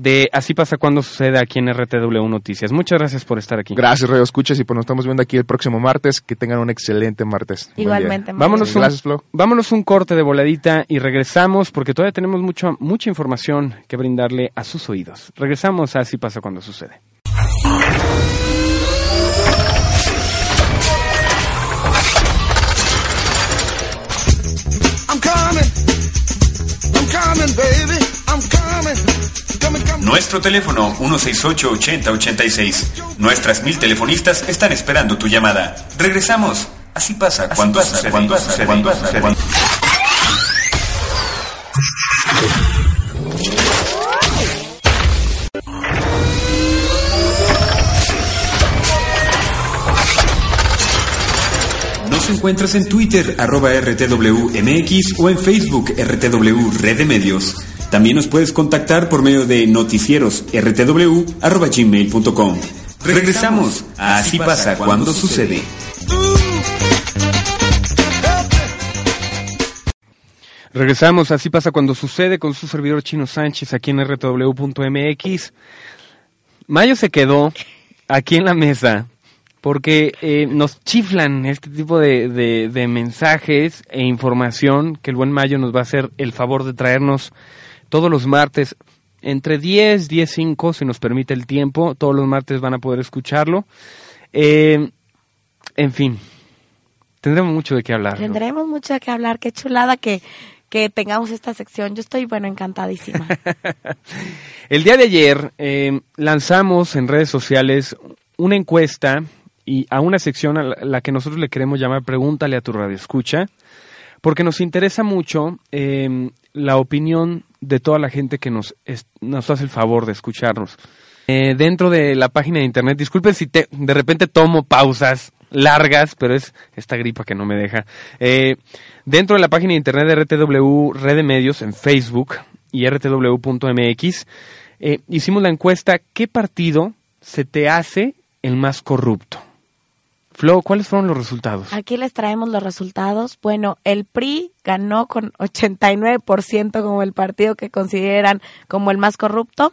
de Así pasa cuando sucede aquí en RTW Noticias. Muchas gracias por estar aquí. Gracias, Radio Escuchas, y pues nos estamos viendo aquí el próximo martes. Que tengan un excelente martes. Igualmente. Vámonos un, Gracias, Flo. vámonos un corte de voladita y regresamos porque todavía tenemos mucho, mucha información que brindarle a sus oídos. Regresamos a Así pasa cuando sucede. Nuestro teléfono 168-8086. Nuestras mil telefonistas están esperando tu llamada. Regresamos. Así pasa cuando sucede. Cuando sucede. Cuando sucede. Cuando- Nos encuentras en Twitter, arroba RTWMX o en Facebook, RTW Red de Medios. También nos puedes contactar por medio de noticieros rtw arroba gmail.com. Regresamos a Así pasa cuando sucede. Regresamos, así pasa cuando sucede con su servidor Chino Sánchez aquí en rtw.mx. Mayo se quedó aquí en la mesa porque eh, nos chiflan este tipo de mensajes e información que el buen Mayo nos va a hacer el favor de traernos todos los martes entre 10, 10, 5, si nos permite el tiempo. Todos los martes van a poder escucharlo. Eh, en fin, tendremos mucho de qué hablar. ¿no? Tendremos mucho de qué hablar. Qué chulada que, que tengamos esta sección. Yo estoy, bueno, encantadísima. El día de ayer eh, lanzamos en redes sociales una encuesta y a una sección a la, la que nosotros le queremos llamar Pregúntale a tu radio escucha, porque nos interesa mucho eh, la opinión de toda la gente que nos, nos hace el favor de escucharnos. Eh, dentro de la página de internet, disculpen si te, de repente tomo pausas largas, pero es esta gripa que no me deja. Eh, dentro de la página de internet de RTW Red de Medios en Facebook y rtw.mx, eh, hicimos la encuesta ¿qué partido se te hace el más corrupto? Flo, ¿cuáles fueron los resultados? Aquí les traemos los resultados. Bueno, el PRI ganó con 89% como el partido que consideran como el más corrupto.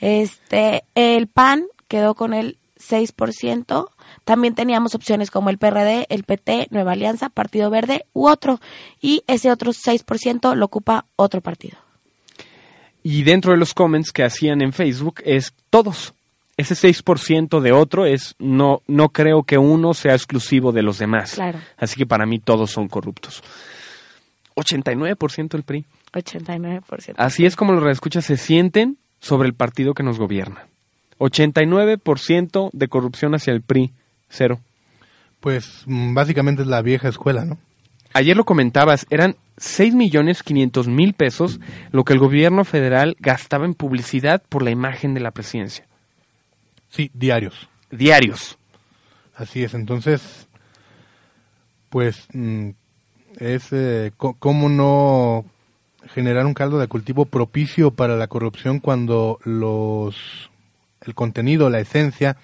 Este, el PAN quedó con el 6%. También teníamos opciones como el PRD, el PT, Nueva Alianza, Partido Verde u otro. Y ese otro 6% lo ocupa otro partido. Y dentro de los comments que hacían en Facebook es todos. Ese 6% de otro es no no creo que uno sea exclusivo de los demás. Claro. Así que para mí todos son corruptos. 89% el PRI. 89%. Así es como los reescuchas se sienten sobre el partido que nos gobierna. 89% de corrupción hacia el PRI, cero. Pues mm, básicamente es la vieja escuela, ¿no? Ayer lo comentabas, eran 6 millones 500 mil pesos lo que el gobierno federal gastaba en publicidad por la imagen de la presidencia. Sí, diarios. Diarios. Así es, entonces, pues mm, es eh, cómo no generar un caldo de cultivo propicio para la corrupción cuando los el contenido, la esencia,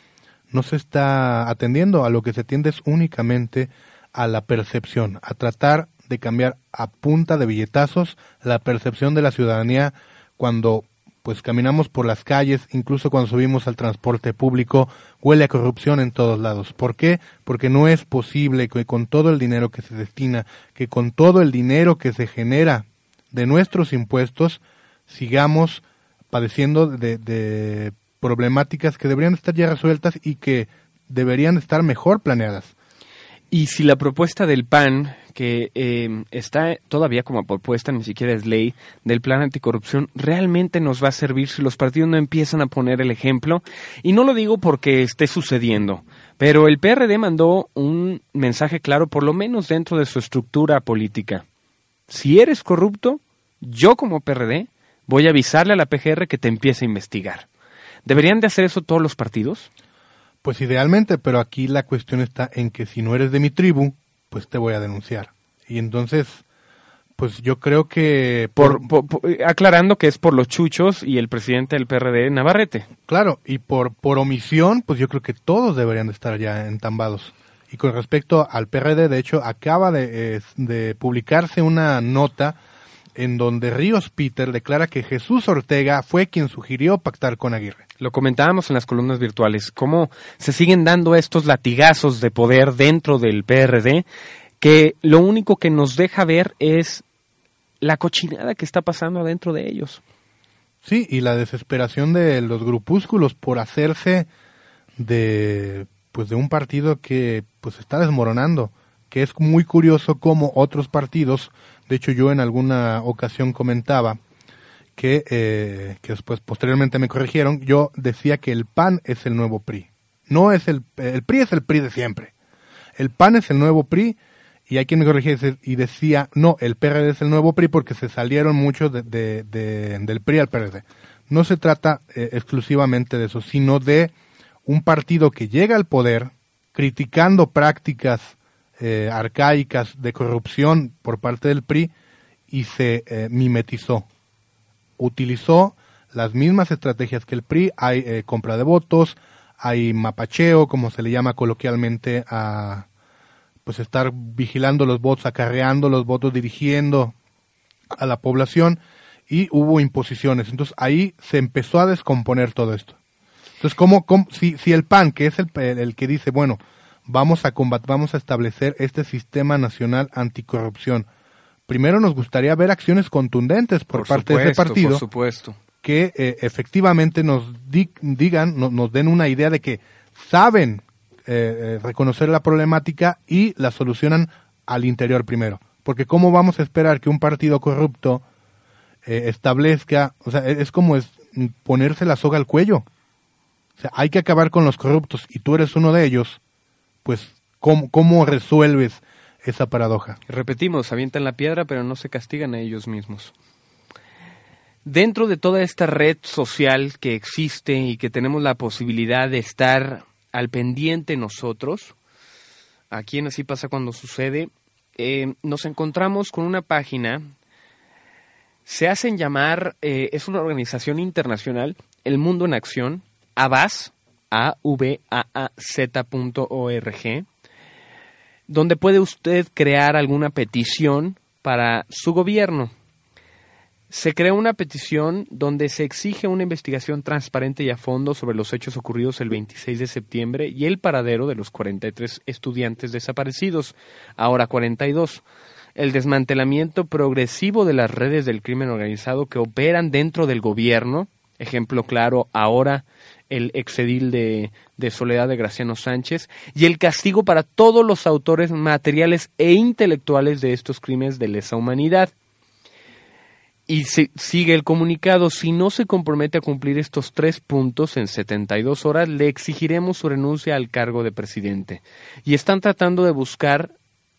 no se está atendiendo a lo que se atiende es únicamente a la percepción, a tratar de cambiar a punta de billetazos la percepción de la ciudadanía cuando pues caminamos por las calles, incluso cuando subimos al transporte público, huele a corrupción en todos lados. ¿Por qué? Porque no es posible que con todo el dinero que se destina, que con todo el dinero que se genera de nuestros impuestos, sigamos padeciendo de, de problemáticas que deberían estar ya resueltas y que deberían estar mejor planeadas. Y si la propuesta del PAN, que eh, está todavía como propuesta, ni siquiera es ley, del plan anticorrupción, realmente nos va a servir si los partidos no empiezan a poner el ejemplo. Y no lo digo porque esté sucediendo, pero el PRD mandó un mensaje claro, por lo menos dentro de su estructura política. Si eres corrupto, yo como PRD voy a avisarle a la PGR que te empiece a investigar. ¿Deberían de hacer eso todos los partidos? Pues idealmente, pero aquí la cuestión está en que si no eres de mi tribu, pues te voy a denunciar. Y entonces, pues yo creo que Por, por- por- aclarando que es por los chuchos y el presidente del PRD, Navarrete. Claro, y por, por omisión, pues yo creo que todos deberían de estar ya entambados. Y con respecto al PRD, de hecho, acaba de, eh, de publicarse una nota en donde Ríos Peter declara que Jesús Ortega fue quien sugirió pactar con Aguirre. Lo comentábamos en las columnas virtuales, cómo se siguen dando estos latigazos de poder dentro del PRD, que lo único que nos deja ver es la cochinada que está pasando adentro de ellos. Sí, y la desesperación de los grupúsculos por hacerse de pues de un partido que pues está desmoronando, que es muy curioso cómo otros partidos, de hecho yo en alguna ocasión comentaba que, eh, que después posteriormente me corrigieron, yo decía que el PAN es el nuevo PRI. No es el, el PRI es el PRI de siempre. El PAN es el nuevo PRI y hay quien me corregía y decía, no, el PRD es el nuevo PRI porque se salieron muchos de, de- de- del PRI al PRD. No se trata eh, exclusivamente de eso, sino de un partido que llega al poder criticando prácticas eh, arcaicas de corrupción por parte del PRI y se eh, mimetizó. Utilizó las mismas estrategias que el PRI, hay eh, compra de votos, hay mapacheo, como se le llama coloquialmente a pues estar vigilando los votos, acarreando los votos, dirigiendo a la población y hubo imposiciones. Entonces ahí se empezó a descomponer todo esto. Entonces, ¿cómo, si, si el PAN, que es el, el que dice, bueno, vamos a combatir, vamos a establecer este sistema nacional anticorrupción, primero nos gustaría ver acciones contundentes por, parte de ese partido Por supuesto. que eh, efectivamente nos di- digan, no- nos den una idea de que saben eh, eh, reconocer la problemática y la solucionan al interior primero. Porque ¿cómo vamos a esperar que un partido corrupto eh, establezca, o sea, es, como es ponerse la soga al cuello. O sea, hay que acabar con los corruptos y tú eres uno de ellos, pues ¿cómo, cómo resuelves esa paradoja? Repetimos, avientan la piedra pero no se castigan a ellos mismos. dentro de toda esta red social que existe y que tenemos la posibilidad de estar al pendiente nosotros, aquí en Así pasa cuando sucede, eh, nos encontramos con una página, se hacen llamar, eh, es una organización internacional, El Mundo en Acción, AVAZ, A-V-A-A-Z.org, donde puede usted crear alguna petición para su gobierno. Se creó una petición donde se exige una investigación transparente y a fondo sobre los hechos ocurridos el 26 de septiembre y el paradero de los 43 estudiantes desaparecidos, ahora 42. El desmantelamiento progresivo de las redes del crimen organizado que operan dentro del gobierno, ejemplo claro ahora el exedil de, de Soledad de Graciano Sánchez, y el castigo para todos los autores materiales e intelectuales de estos crímenes de lesa humanidad. Y sigue el comunicado, si no se compromete a cumplir estos tres puntos en 72 horas, le exigiremos su renuncia al cargo de presidente. Y están tratando de buscar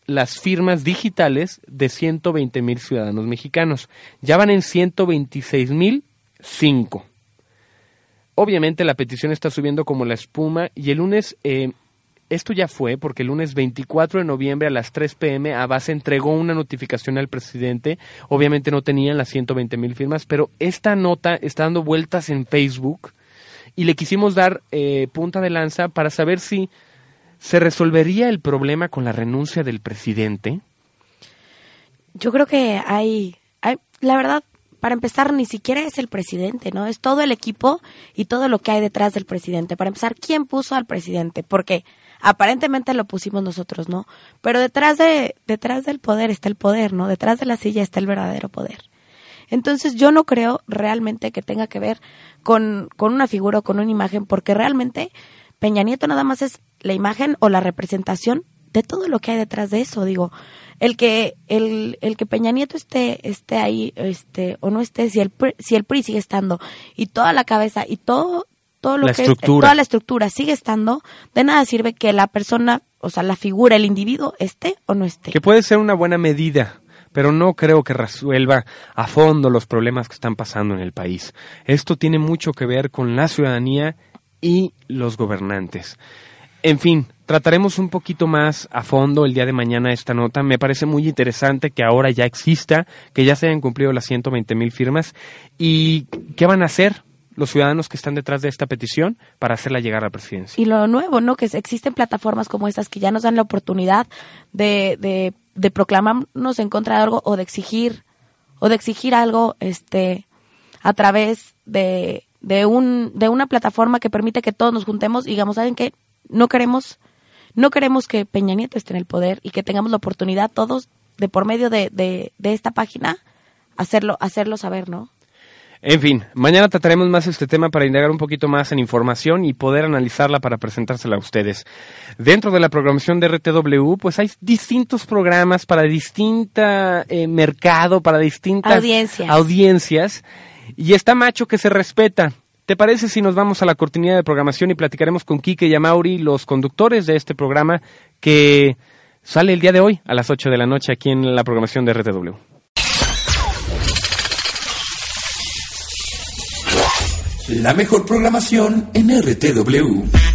las firmas digitales de 120 mil ciudadanos mexicanos. Ya van en 126 mil cinco. Obviamente la petición está subiendo como la espuma y el lunes, eh, esto ya fue porque el lunes 24 de noviembre a las 3 pm Abbas entregó una notificación al presidente. Obviamente no tenían las 120 mil firmas, pero esta nota está dando vueltas en Facebook y le quisimos dar eh, punta de lanza para saber si se resolvería el problema con la renuncia del presidente. Yo creo que hay, hay, la verdad, para empezar, ni siquiera es el presidente, ¿no? Es todo el equipo y todo lo que hay detrás del presidente. Para empezar, ¿quién puso al presidente? Porque aparentemente lo pusimos nosotros, ¿no? Pero detrás de, detrás del poder está el poder, ¿no? Detrás de la silla está el verdadero poder. Entonces yo no creo realmente que tenga que ver con, con una figura o con una imagen, porque realmente Peña Nieto nada más es la imagen o la representación de todo lo que hay detrás de eso. Digo, el que, el, el que Peña Nieto esté, esté ahí, este, o no esté, si el, PRI- si el PRI sigue estando, y toda la cabeza, y todo, todo lo La que estructura. es, toda la estructura sigue estando, de nada sirve que la persona, o sea, la figura, el individuo, esté o no esté. Que puede ser una buena medida, pero no creo que resuelva a fondo los problemas que están pasando en el país. Esto tiene mucho que ver con la ciudadanía y los gobernantes. En fin, trataremos un poquito más a fondo el día de mañana esta nota. Me parece muy interesante que ahora ya exista, que ya se hayan cumplido las 120 mil firmas. ¿Y qué van a hacer los ciudadanos que están detrás de esta petición para hacerla llegar a la presidencia? Y lo nuevo, ¿no? Que existen plataformas como estas que ya nos dan la oportunidad de, de, de proclamarnos en contra de algo o de exigir, o de exigir algo, este, a través de, de un, de una plataforma que permite que todos nos juntemos y digamos, ¿saben qué? No queremos, no queremos que Peña Nieto esté en el poder y que tengamos la oportunidad todos de por medio de, de, de esta página hacerlo, hacerlo saber, ¿no? En fin, mañana trataremos más este tema para indagar un poquito más en información y poder analizarla para presentársela a ustedes. Dentro de la programación de RTW, pues hay distintos programas para distinta eh, mercado, para distintas Audiencias. audiencias. Y está macho que se respeta. ¿Te parece si nos vamos a la cortinilla de programación y platicaremos con Quique y Amauri, los conductores de este programa que sale el día de hoy a las 8 de la noche aquí en la programación de RTW? La mejor programación en RTW.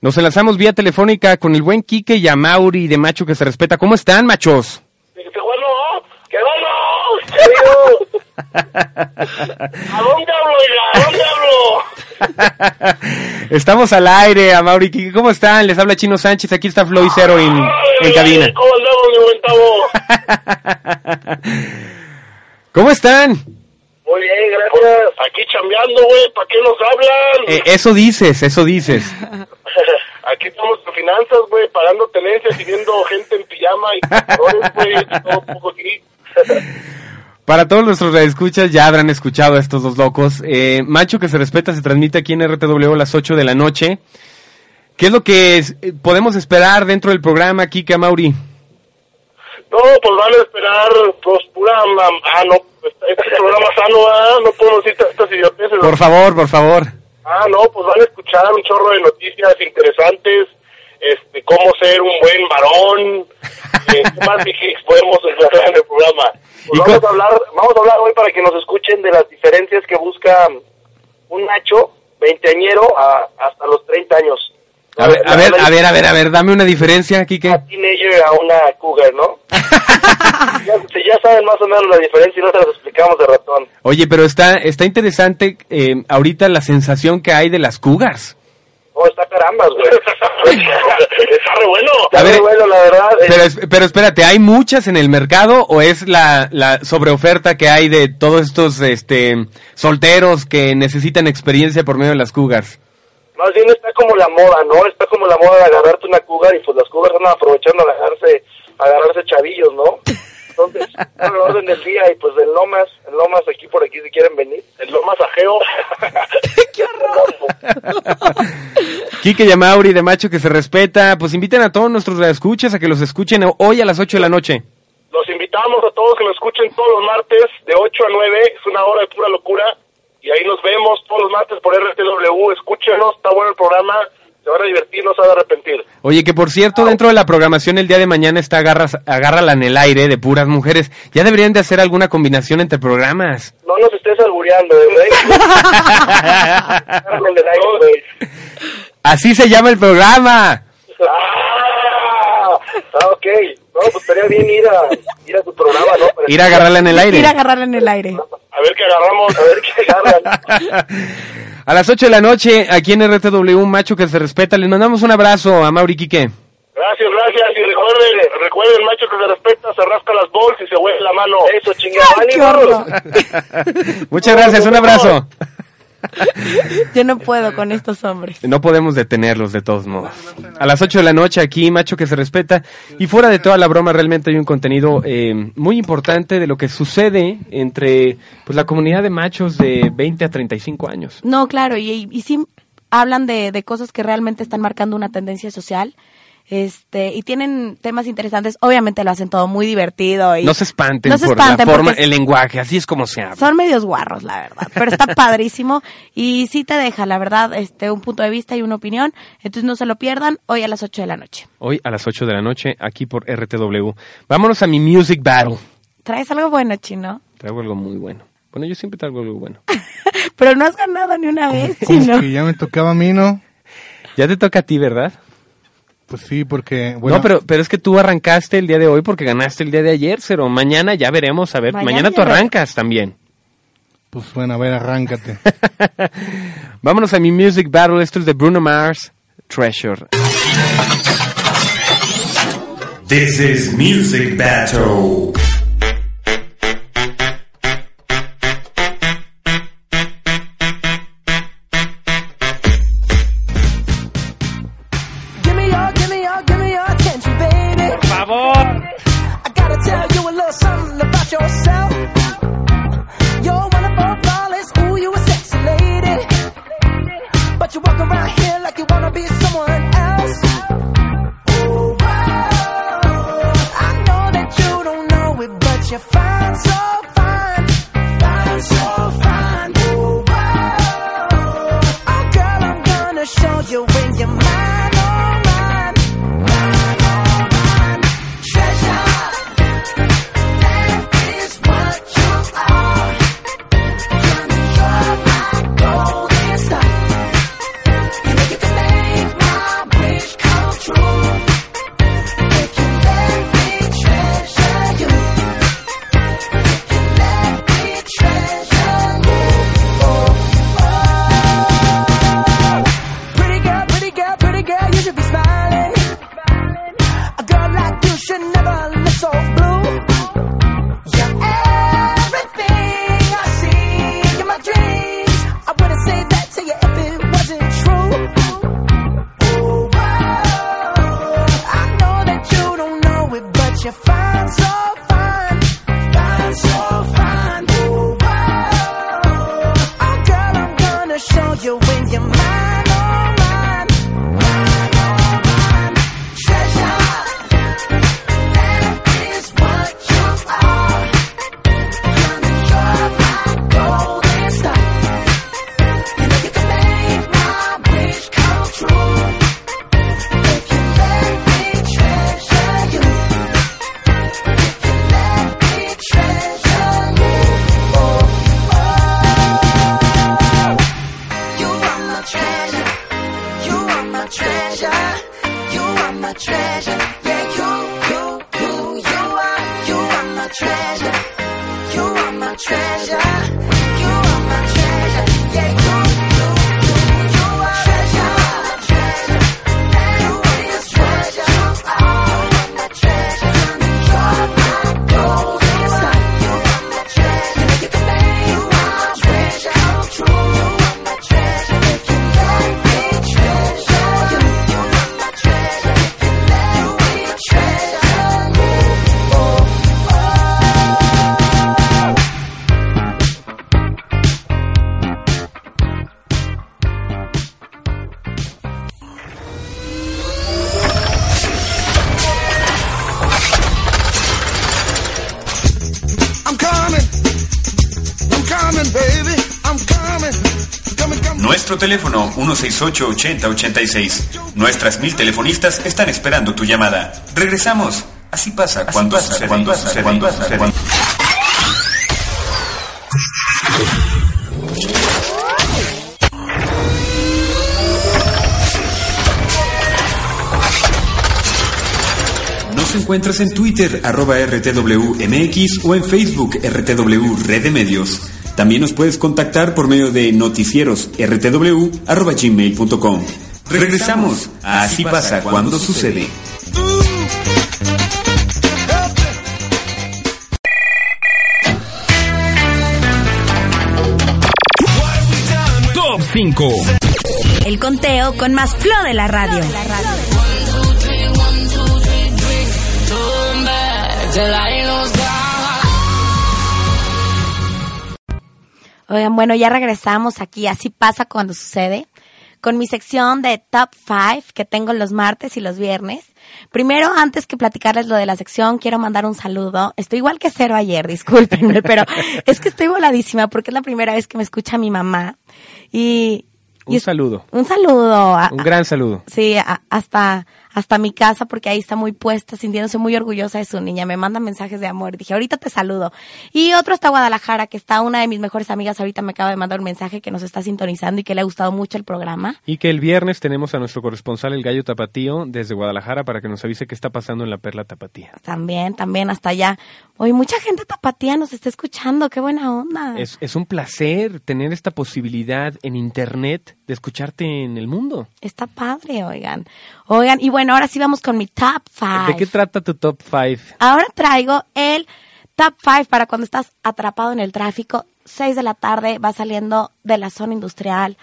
Nos enlazamos vía telefónica con el buen Quique y a Mauri de Macho que se respeta. ¿Cómo están, machos? ¡Qué bueno! ¿A dónde hablo? ¿A dónde hablo? Estamos al aire, a Mauri Quique. ¿Cómo están? Les habla Chino Sánchez. Aquí está Floyd Cero en, en cabina. ¿Cómo andamos, mi? ¿Cómo están? Muy bien, gracias. Aquí chambeando, güey. ¿Para qué nos hablan? Eh, eso dices, eso dices. Aquí estamos en finanzas, güey, pagando tenencias y viendo gente en pijama y güey, todo un poco aquí. Para todos nuestros escuchas ya habrán escuchado a estos dos locos. Eh, Macho que se respeta se transmite aquí en RTW a las 8 de la noche. ¿Qué es lo que es- eh, podemos esperar dentro del programa, Kike a Mauri? No, pues van a esperar, pues, pura. Ah, no, pues, este programa sano, ah, no podemos decir estas idioteces. Por favor, por favor. Ah, no, pues van a escuchar un chorro de noticias interesantes. este, cómo ser un buen varón, eh, ¿qué más dije? podemos explorar en el programa. Pues ¿Y vamos, a hablar, vamos a hablar hoy para que nos escuchen de las diferencias que busca un macho veinteañero a, hasta los 30 años. A ver, a ver, a ver, a ver, a ver, dame una diferencia, Kike. teenager a una cougar, ¿no? ya, ya saben más o menos la diferencia y no se las explicamos de ratón. Oye, pero está, está interesante eh, ahorita la sensación que hay de las cougars. Oh, está carambas, güey. está re bueno. Está ver, re bueno, la verdad. eh, Pero, es- pero espérate, ¿hay muchas en el mercado o es la, la sobreoferta que hay de todos estos este, solteros que necesitan experiencia por medio de las cougars? Más bien está como la moda, ¿no? Está como la moda de agarrarte una cougar y pues las cougars andan aprovechando a agarrarse, agarrarse chavillos, ¿no? Entonces, el orden del día y pues el Lomas, el Lomas aquí por aquí si quieren venir. El Lomas ajeo. ¡Qué horror! Quique Yamauri de Macho que se respeta, pues inviten a todos nuestros escuchas a que los escuchen hoy a las 8 de la noche. Los invitamos a todos que nos escuchen todos los martes de 8 a 9. Es una hora de pura locura. Y ahí nos vemos todos los martes por RTW. Escúchenos, está bueno el programa. Se van a divertir, no se van a arrepentir. Oye, que por cierto, dentro de la programación el día de mañana está Agarras, Agárrala en el aire de puras mujeres. Ya deberían de hacer alguna combinación entre programas. No nos estés albureando, ¿eh, güey. Así se llama el programa. Ah, ah, ok. No, pues estaría bien ir a, ir a tu programa, ¿no? Ir a agarrarla en el aire. Ir a agarrarla en el aire. A ver qué agarramos, a ver qué agarran. A las 8 de la noche, aquí en RTW, un macho que se respeta. Les mandamos un abrazo a Mauri Quique. Gracias, gracias. Y recuerden, recuerden, macho que se respeta, se rasca las bols y se huele la mano. Eso, chingada. Muchas gracias, un abrazo. Yo no puedo con estos hombres. No podemos detenerlos de todos modos. A las 8 de la noche aquí, macho que se respeta. Y fuera de toda la broma, realmente hay un contenido eh, muy importante de lo que sucede entre pues, la comunidad de machos de 20 a 35 años. No, claro, y, y sí hablan de, de cosas que realmente están marcando una tendencia social. Este, y tienen temas interesantes. Obviamente lo hacen todo muy divertido. Y No se espanten No se por espanten la forma, el lenguaje, así es como se habla. son medios guarros, la verdad. Pero está padrísimo. Y sí te deja, la verdad, este, un punto de vista y una opinión. Entonces no se lo pierdan hoy a las 8 de la noche. Hoy a las 8 de la noche, aquí por RTW. Vámonos a mi Music Battle. Traes algo bueno, chino. Traigo algo muy bueno. Bueno, yo siempre traigo algo bueno. Pero no has ganado ni una vez, chino. que ya me tocaba a mí, ¿no? Ya te toca a ti, ¿verdad? Pues sí, porque... Bueno, no, pero, pero es que tú arrancaste el día de hoy porque ganaste el día de ayer, pero mañana ya veremos, a ver, Mañana mañana, tú arrancas también. Pues bueno, a ver, arráncate. Vámonos a mi Music Battle, esto es de Bruno Mars, Treasure. This is Music Battle. Nuestro teléfono 168-8086. Nuestras mil telefonistas están esperando tu llamada. Regresamos. Así pasa cuando sucede, cuando sucede, cuando sucede. Nos encuentras en Twitter, arroba RTWMX o en Facebook, RTW Red de Medios. También nos puedes contactar por medio de noticieros rtw arroba gmail.com. Regresamos a Así pasa cuando sucede. Top 5. El conteo con más flow de la radio. Oigan, bueno, ya regresamos aquí, así pasa cuando sucede, con mi sección de Top 5 que tengo los martes y los viernes. Primero, antes que platicarles lo de la sección, quiero mandar un saludo. Estoy igual que cero ayer, discúlpenme, pero es que estoy voladísima porque es la primera vez que me escucha mi mamá. Y, y Un es- saludo. un saludo. a- Un gran saludo. Sí, a- hasta, hasta mi casa, porque ahí está muy puesta, sintiéndose muy orgullosa de su niña. Me manda mensajes de amor. Dije, ahorita te saludo. Y otro está Guadalajara, que está una de mis mejores amigas. Ahorita me acaba de mandar un mensaje que nos está sintonizando y que le ha gustado mucho el programa. Y que el viernes tenemos a nuestro corresponsal, el Gallo Tapatío, desde Guadalajara, para que nos avise qué está pasando en la Perla Tapatía. También, también, hasta allá. Hoy mucha gente tapatía nos está escuchando. Qué buena onda. Es, es un placer tener esta posibilidad en Internet de escucharte en el mundo. Está padre, oigan. Oigan, y bueno, ahora sí vamos con mi top five. ¿De qué trata tu top 5? Ahora traigo el top 5 para cuando estás atrapado en el tráfico. 6 de la tarde, va saliendo de la zona industrial,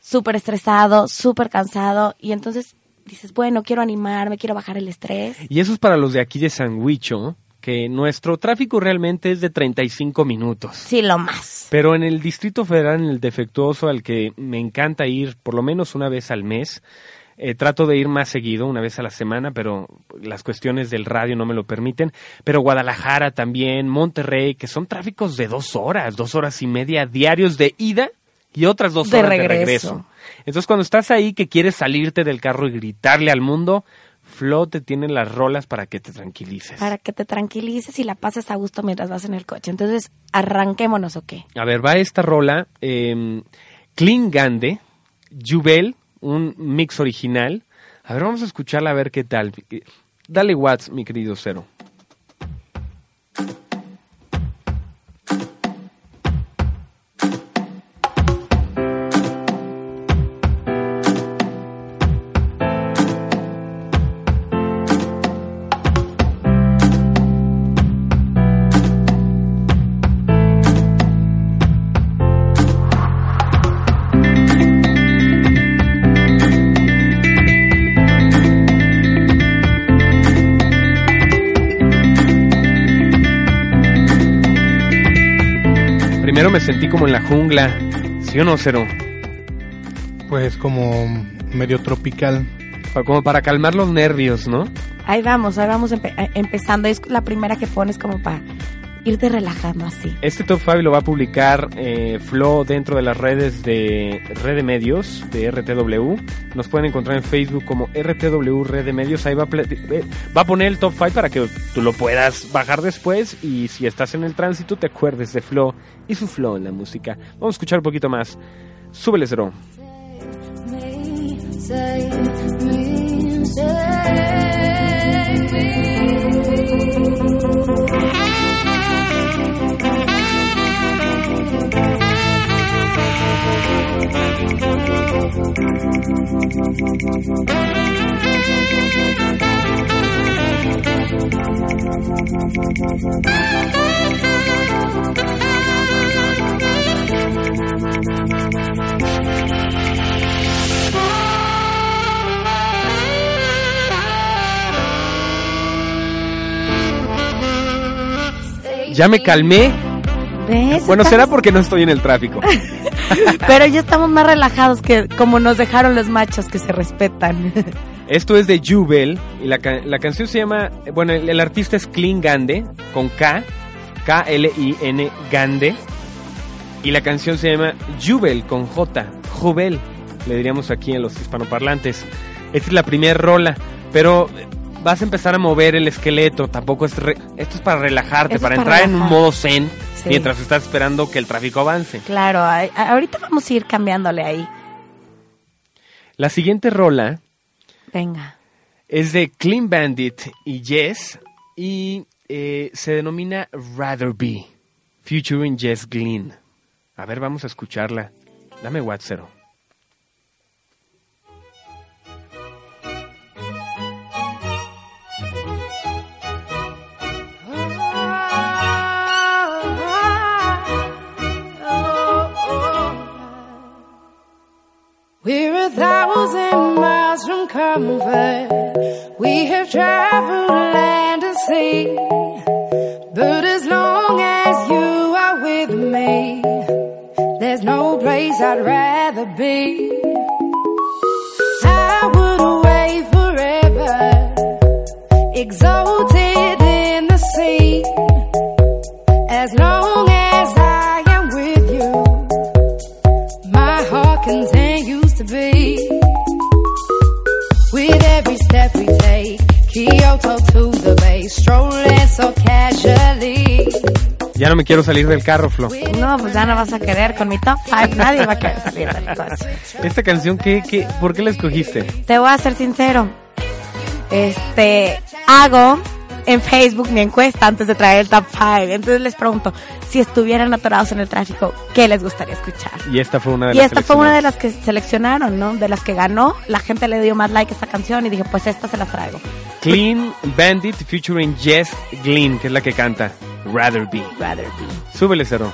súper estresado, súper cansado. Y entonces dices, bueno, quiero animarme, quiero bajar el estrés. Y eso es para los de aquí de Sandwicho, que nuestro tráfico realmente es de 35 minutos. Sí, lo más. Pero en el Distrito Federal, en el defectuoso, al que me encanta ir por lo menos una vez al mes, eh, trato de ir más seguido, una vez a la semana, pero las cuestiones del radio no me lo permiten. Pero Guadalajara también, Monterrey, que son tráficos de dos horas, dos horas y media diarios de ida y otras dos De horas de regreso. Entonces, cuando estás ahí que quieres salirte del carro y gritarle al mundo, Flo te tiene las rolas para que te tranquilices. Para que te tranquilices y la pases a gusto mientras vas en el coche. Entonces, arranquémonos, ¿o qué? A ver, va esta rola, eh, Clean Gande, Jubel, un mix original. A ver, vamos a escucharla a ver qué tal. Dale watts, mi querido Cero. Me sentí como en la jungla, ¿sí o no, Cero? Pues como medio tropical. Como para calmar los nervios, ¿no? Ahí vamos, ahí vamos empe- eh, empezando. Es la primera que pones como para irte relajando así. Este top 5 lo va a publicar eh, Flo dentro de las redes de Red de Medios, de RTW. Nos pueden encontrar en Facebook como RTW Red de Medios. Ahí va a, eh, va a poner el top 5 para que tú lo puedas bajar después. Y si estás en el tránsito, te acuerdes de Flo y su flow en la música. Vamos a escuchar un poquito más. Súbele cero. Ya me calmé. ¿Ves? Bueno, será porque no estoy en el tráfico. Pero ya estamos más relajados que como nos dejaron los machos que se respetan. Esto es de Jubel y la, la canción se llama, bueno, el, el artista es Clean Gande, con K, K-L-I-N Gande, y la canción se llama Jubel con J, Jovel, le diríamos aquí en los hispanoparlantes. Esta es la primera rola, pero vas a empezar a mover el esqueleto, tampoco es... re- esto es para relajarte, Esto para entrar en un relajar. modo zen, Sí. mientras estás esperando que el tráfico avance. Claro, a- ahorita vamos a ir cambiándole ahí. La siguiente rola Venga. es de Clean Bandit y Jess y eh, se denomina Rather Be, featuring Jess Glynn. A ver, vamos a escucharla. Dame WhatsApp. But as long as you are with me, there's no place I'd rather be. I would away forever, exalted Ya no me quiero salir del carro, Flo. No, pues ya no vas a querer con mi top 5. Nadie va a querer salir del coche. Esta canción, ¿qué, qué, ¿por qué la escogiste? Te voy a ser sincero. Este, hago en Facebook mi encuesta antes de traer el top 5. Entonces les pregunto, si estuvieran atorados en el tráfico, ¿qué les gustaría escuchar? Y esta fue una de Y las esta fue una de seleccionadas. las que seleccionaron, ¿no? De las que ganó. La gente le dio más like a esta canción y dije, pues esta se las traigo. Clean Bandit featuring Jess Glynn, que es la que canta Rather Be. Rather Be. Súbele cero.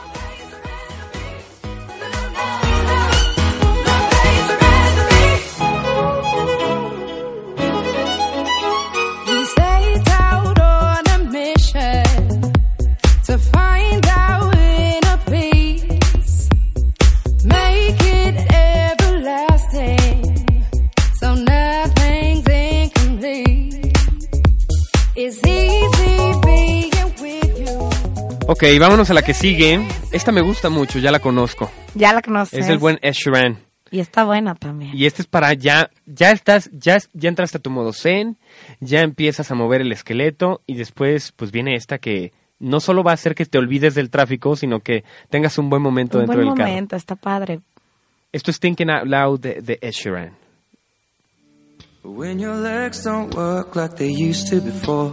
Ok, vámonos a la que sigue. Esta me gusta mucho, ya la conozco. Ya la conoces. Es el buen Ed Sheeran. Y está buena también. Y este es para ya, ya estás, ya, ya entraste a tu modo zen, ya empiezas a mover el esqueleto y después pues viene esta que no solo va a hacer que te olvides del tráfico, sino que tengas un buen momento Un dentro buen del carro. momento, está padre. Esto es Thinking Out Loud de, de Ed Sheeran. When your legs don't work like they used to before.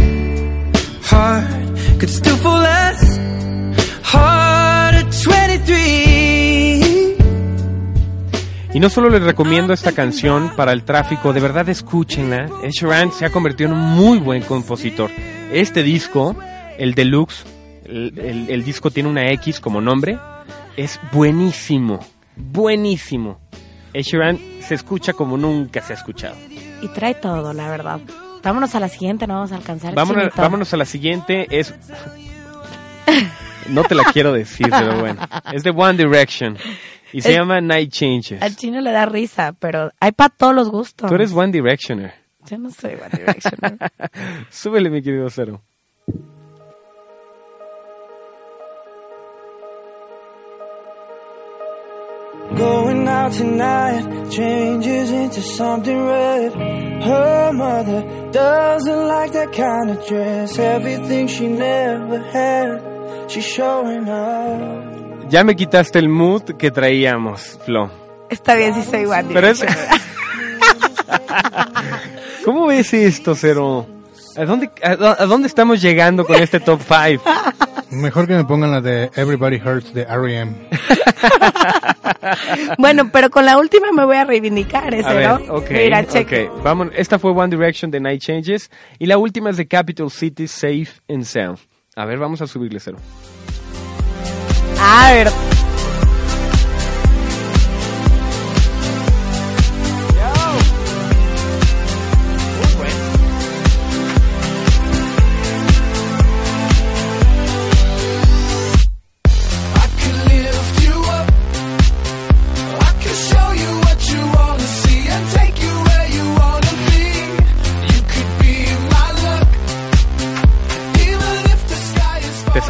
heart could still fall as hard at 23. Y no solo les recomiendo esta canción para el tráfico, de verdad escúchenla. Ed Sheeran se ha convertido en un muy buen compositor. Este disco, el deluxe, el, el- el disco tiene una X como nombre, es buenísimo, buenísimo. Ed Sheeran se escucha como nunca se ha escuchado. Y trae todo, la verdad. Vámonos a la siguiente, no vamos a alcanzar. Vámonos, vámonos a la siguiente, es... No te la quiero decir, pero bueno. Es de One Direction y se Es- llama Night Changes. Al chino le da risa, pero hay para todos los gustos. Tú eres One Directioner. Yo no soy One Direction. Súbele, mi querido Cero. Going out tonight changes into something red. Her mother doesn't like that kind of dress. Everything she never had, she's showing up. Ya me quitaste el mood que traíamos, Flo. Está bien si soy One Pero es... ¿Cómo ves esto, Cero? ¿A dónde, a, a dónde estamos llegando con este top 5? Mejor que me pongan la de Everybody Hurts de R.E.M. bueno, pero con la última me voy a reivindicar ese, A ver, ¿no? ok, Mira, cheque. ok. Vamos, esta fue One Direction de Night Changes y la última es de Capital City Safe and Sound. A ver, vamos a subirle cero. A ver.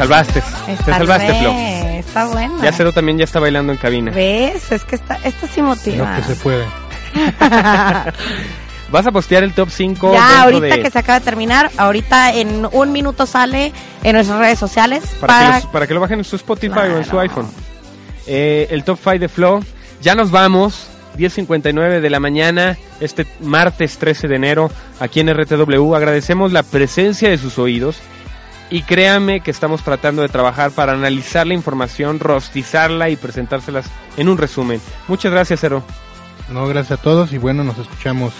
Te salvaste. Te salvaste, Flo. Está bueno. Ya Cero también ya está bailando en cabina. ¿Ves? Es que está, esto sí motiva. Lo que se puede. Vas a postear el top 5 Ya, ahorita de- que se acaba de terminar, ahorita en un minuto sale en nuestras redes sociales para, para, que los- para que lo bajen en su Spotify o en su iPhone. Eh, el top 5 de Flow. Ya nos vamos. 10.59 de la mañana, este martes 13 de enero, aquí en RTW. Agradecemos la presencia de sus oídos. Y créanme que estamos tratando de trabajar para analizar la información, rostizarla y presentárselas en un resumen. Muchas gracias, Cero. No, gracias a todos y bueno, nos escuchamos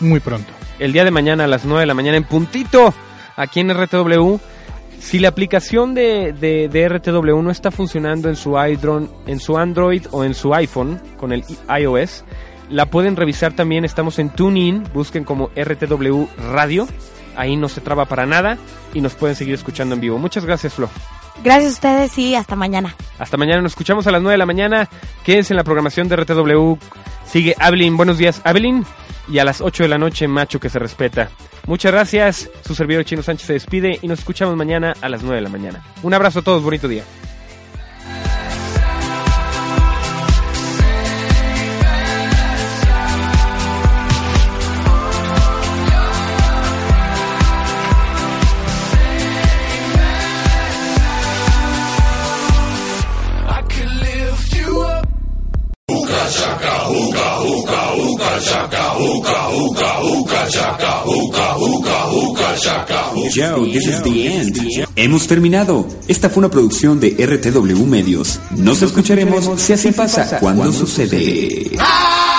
muy pronto. el día de mañana a las 9 de la mañana en puntito aquí en RTW. Si la aplicación de, de- de RTW no está funcionando en su, iDrone, en su Android o en su iPhone con el iOS, la pueden revisar también. Estamos en TuneIn, busquen como RTW Radio. Ahí no se traba para nada y nos pueden seguir escuchando en vivo. Muchas gracias, Flo. Gracias a ustedes y hasta mañana. Hasta mañana, nos escuchamos a las 9 de la mañana. Quédense en la programación de RTW. Sigue Abelín, buenos días, Abelín. Y a las 8 de la noche, Macho que se respeta. Muchas gracias. Su servidor Chino Sánchez se despide y nos escuchamos mañana a las 9 de la mañana. Un abrazo a todos, bonito día. Chaka. Joe, this is the end. Hemos terminado. Esta fue una producción de RTW Medios. Nos escucharemos si así pasa cuando sucede. One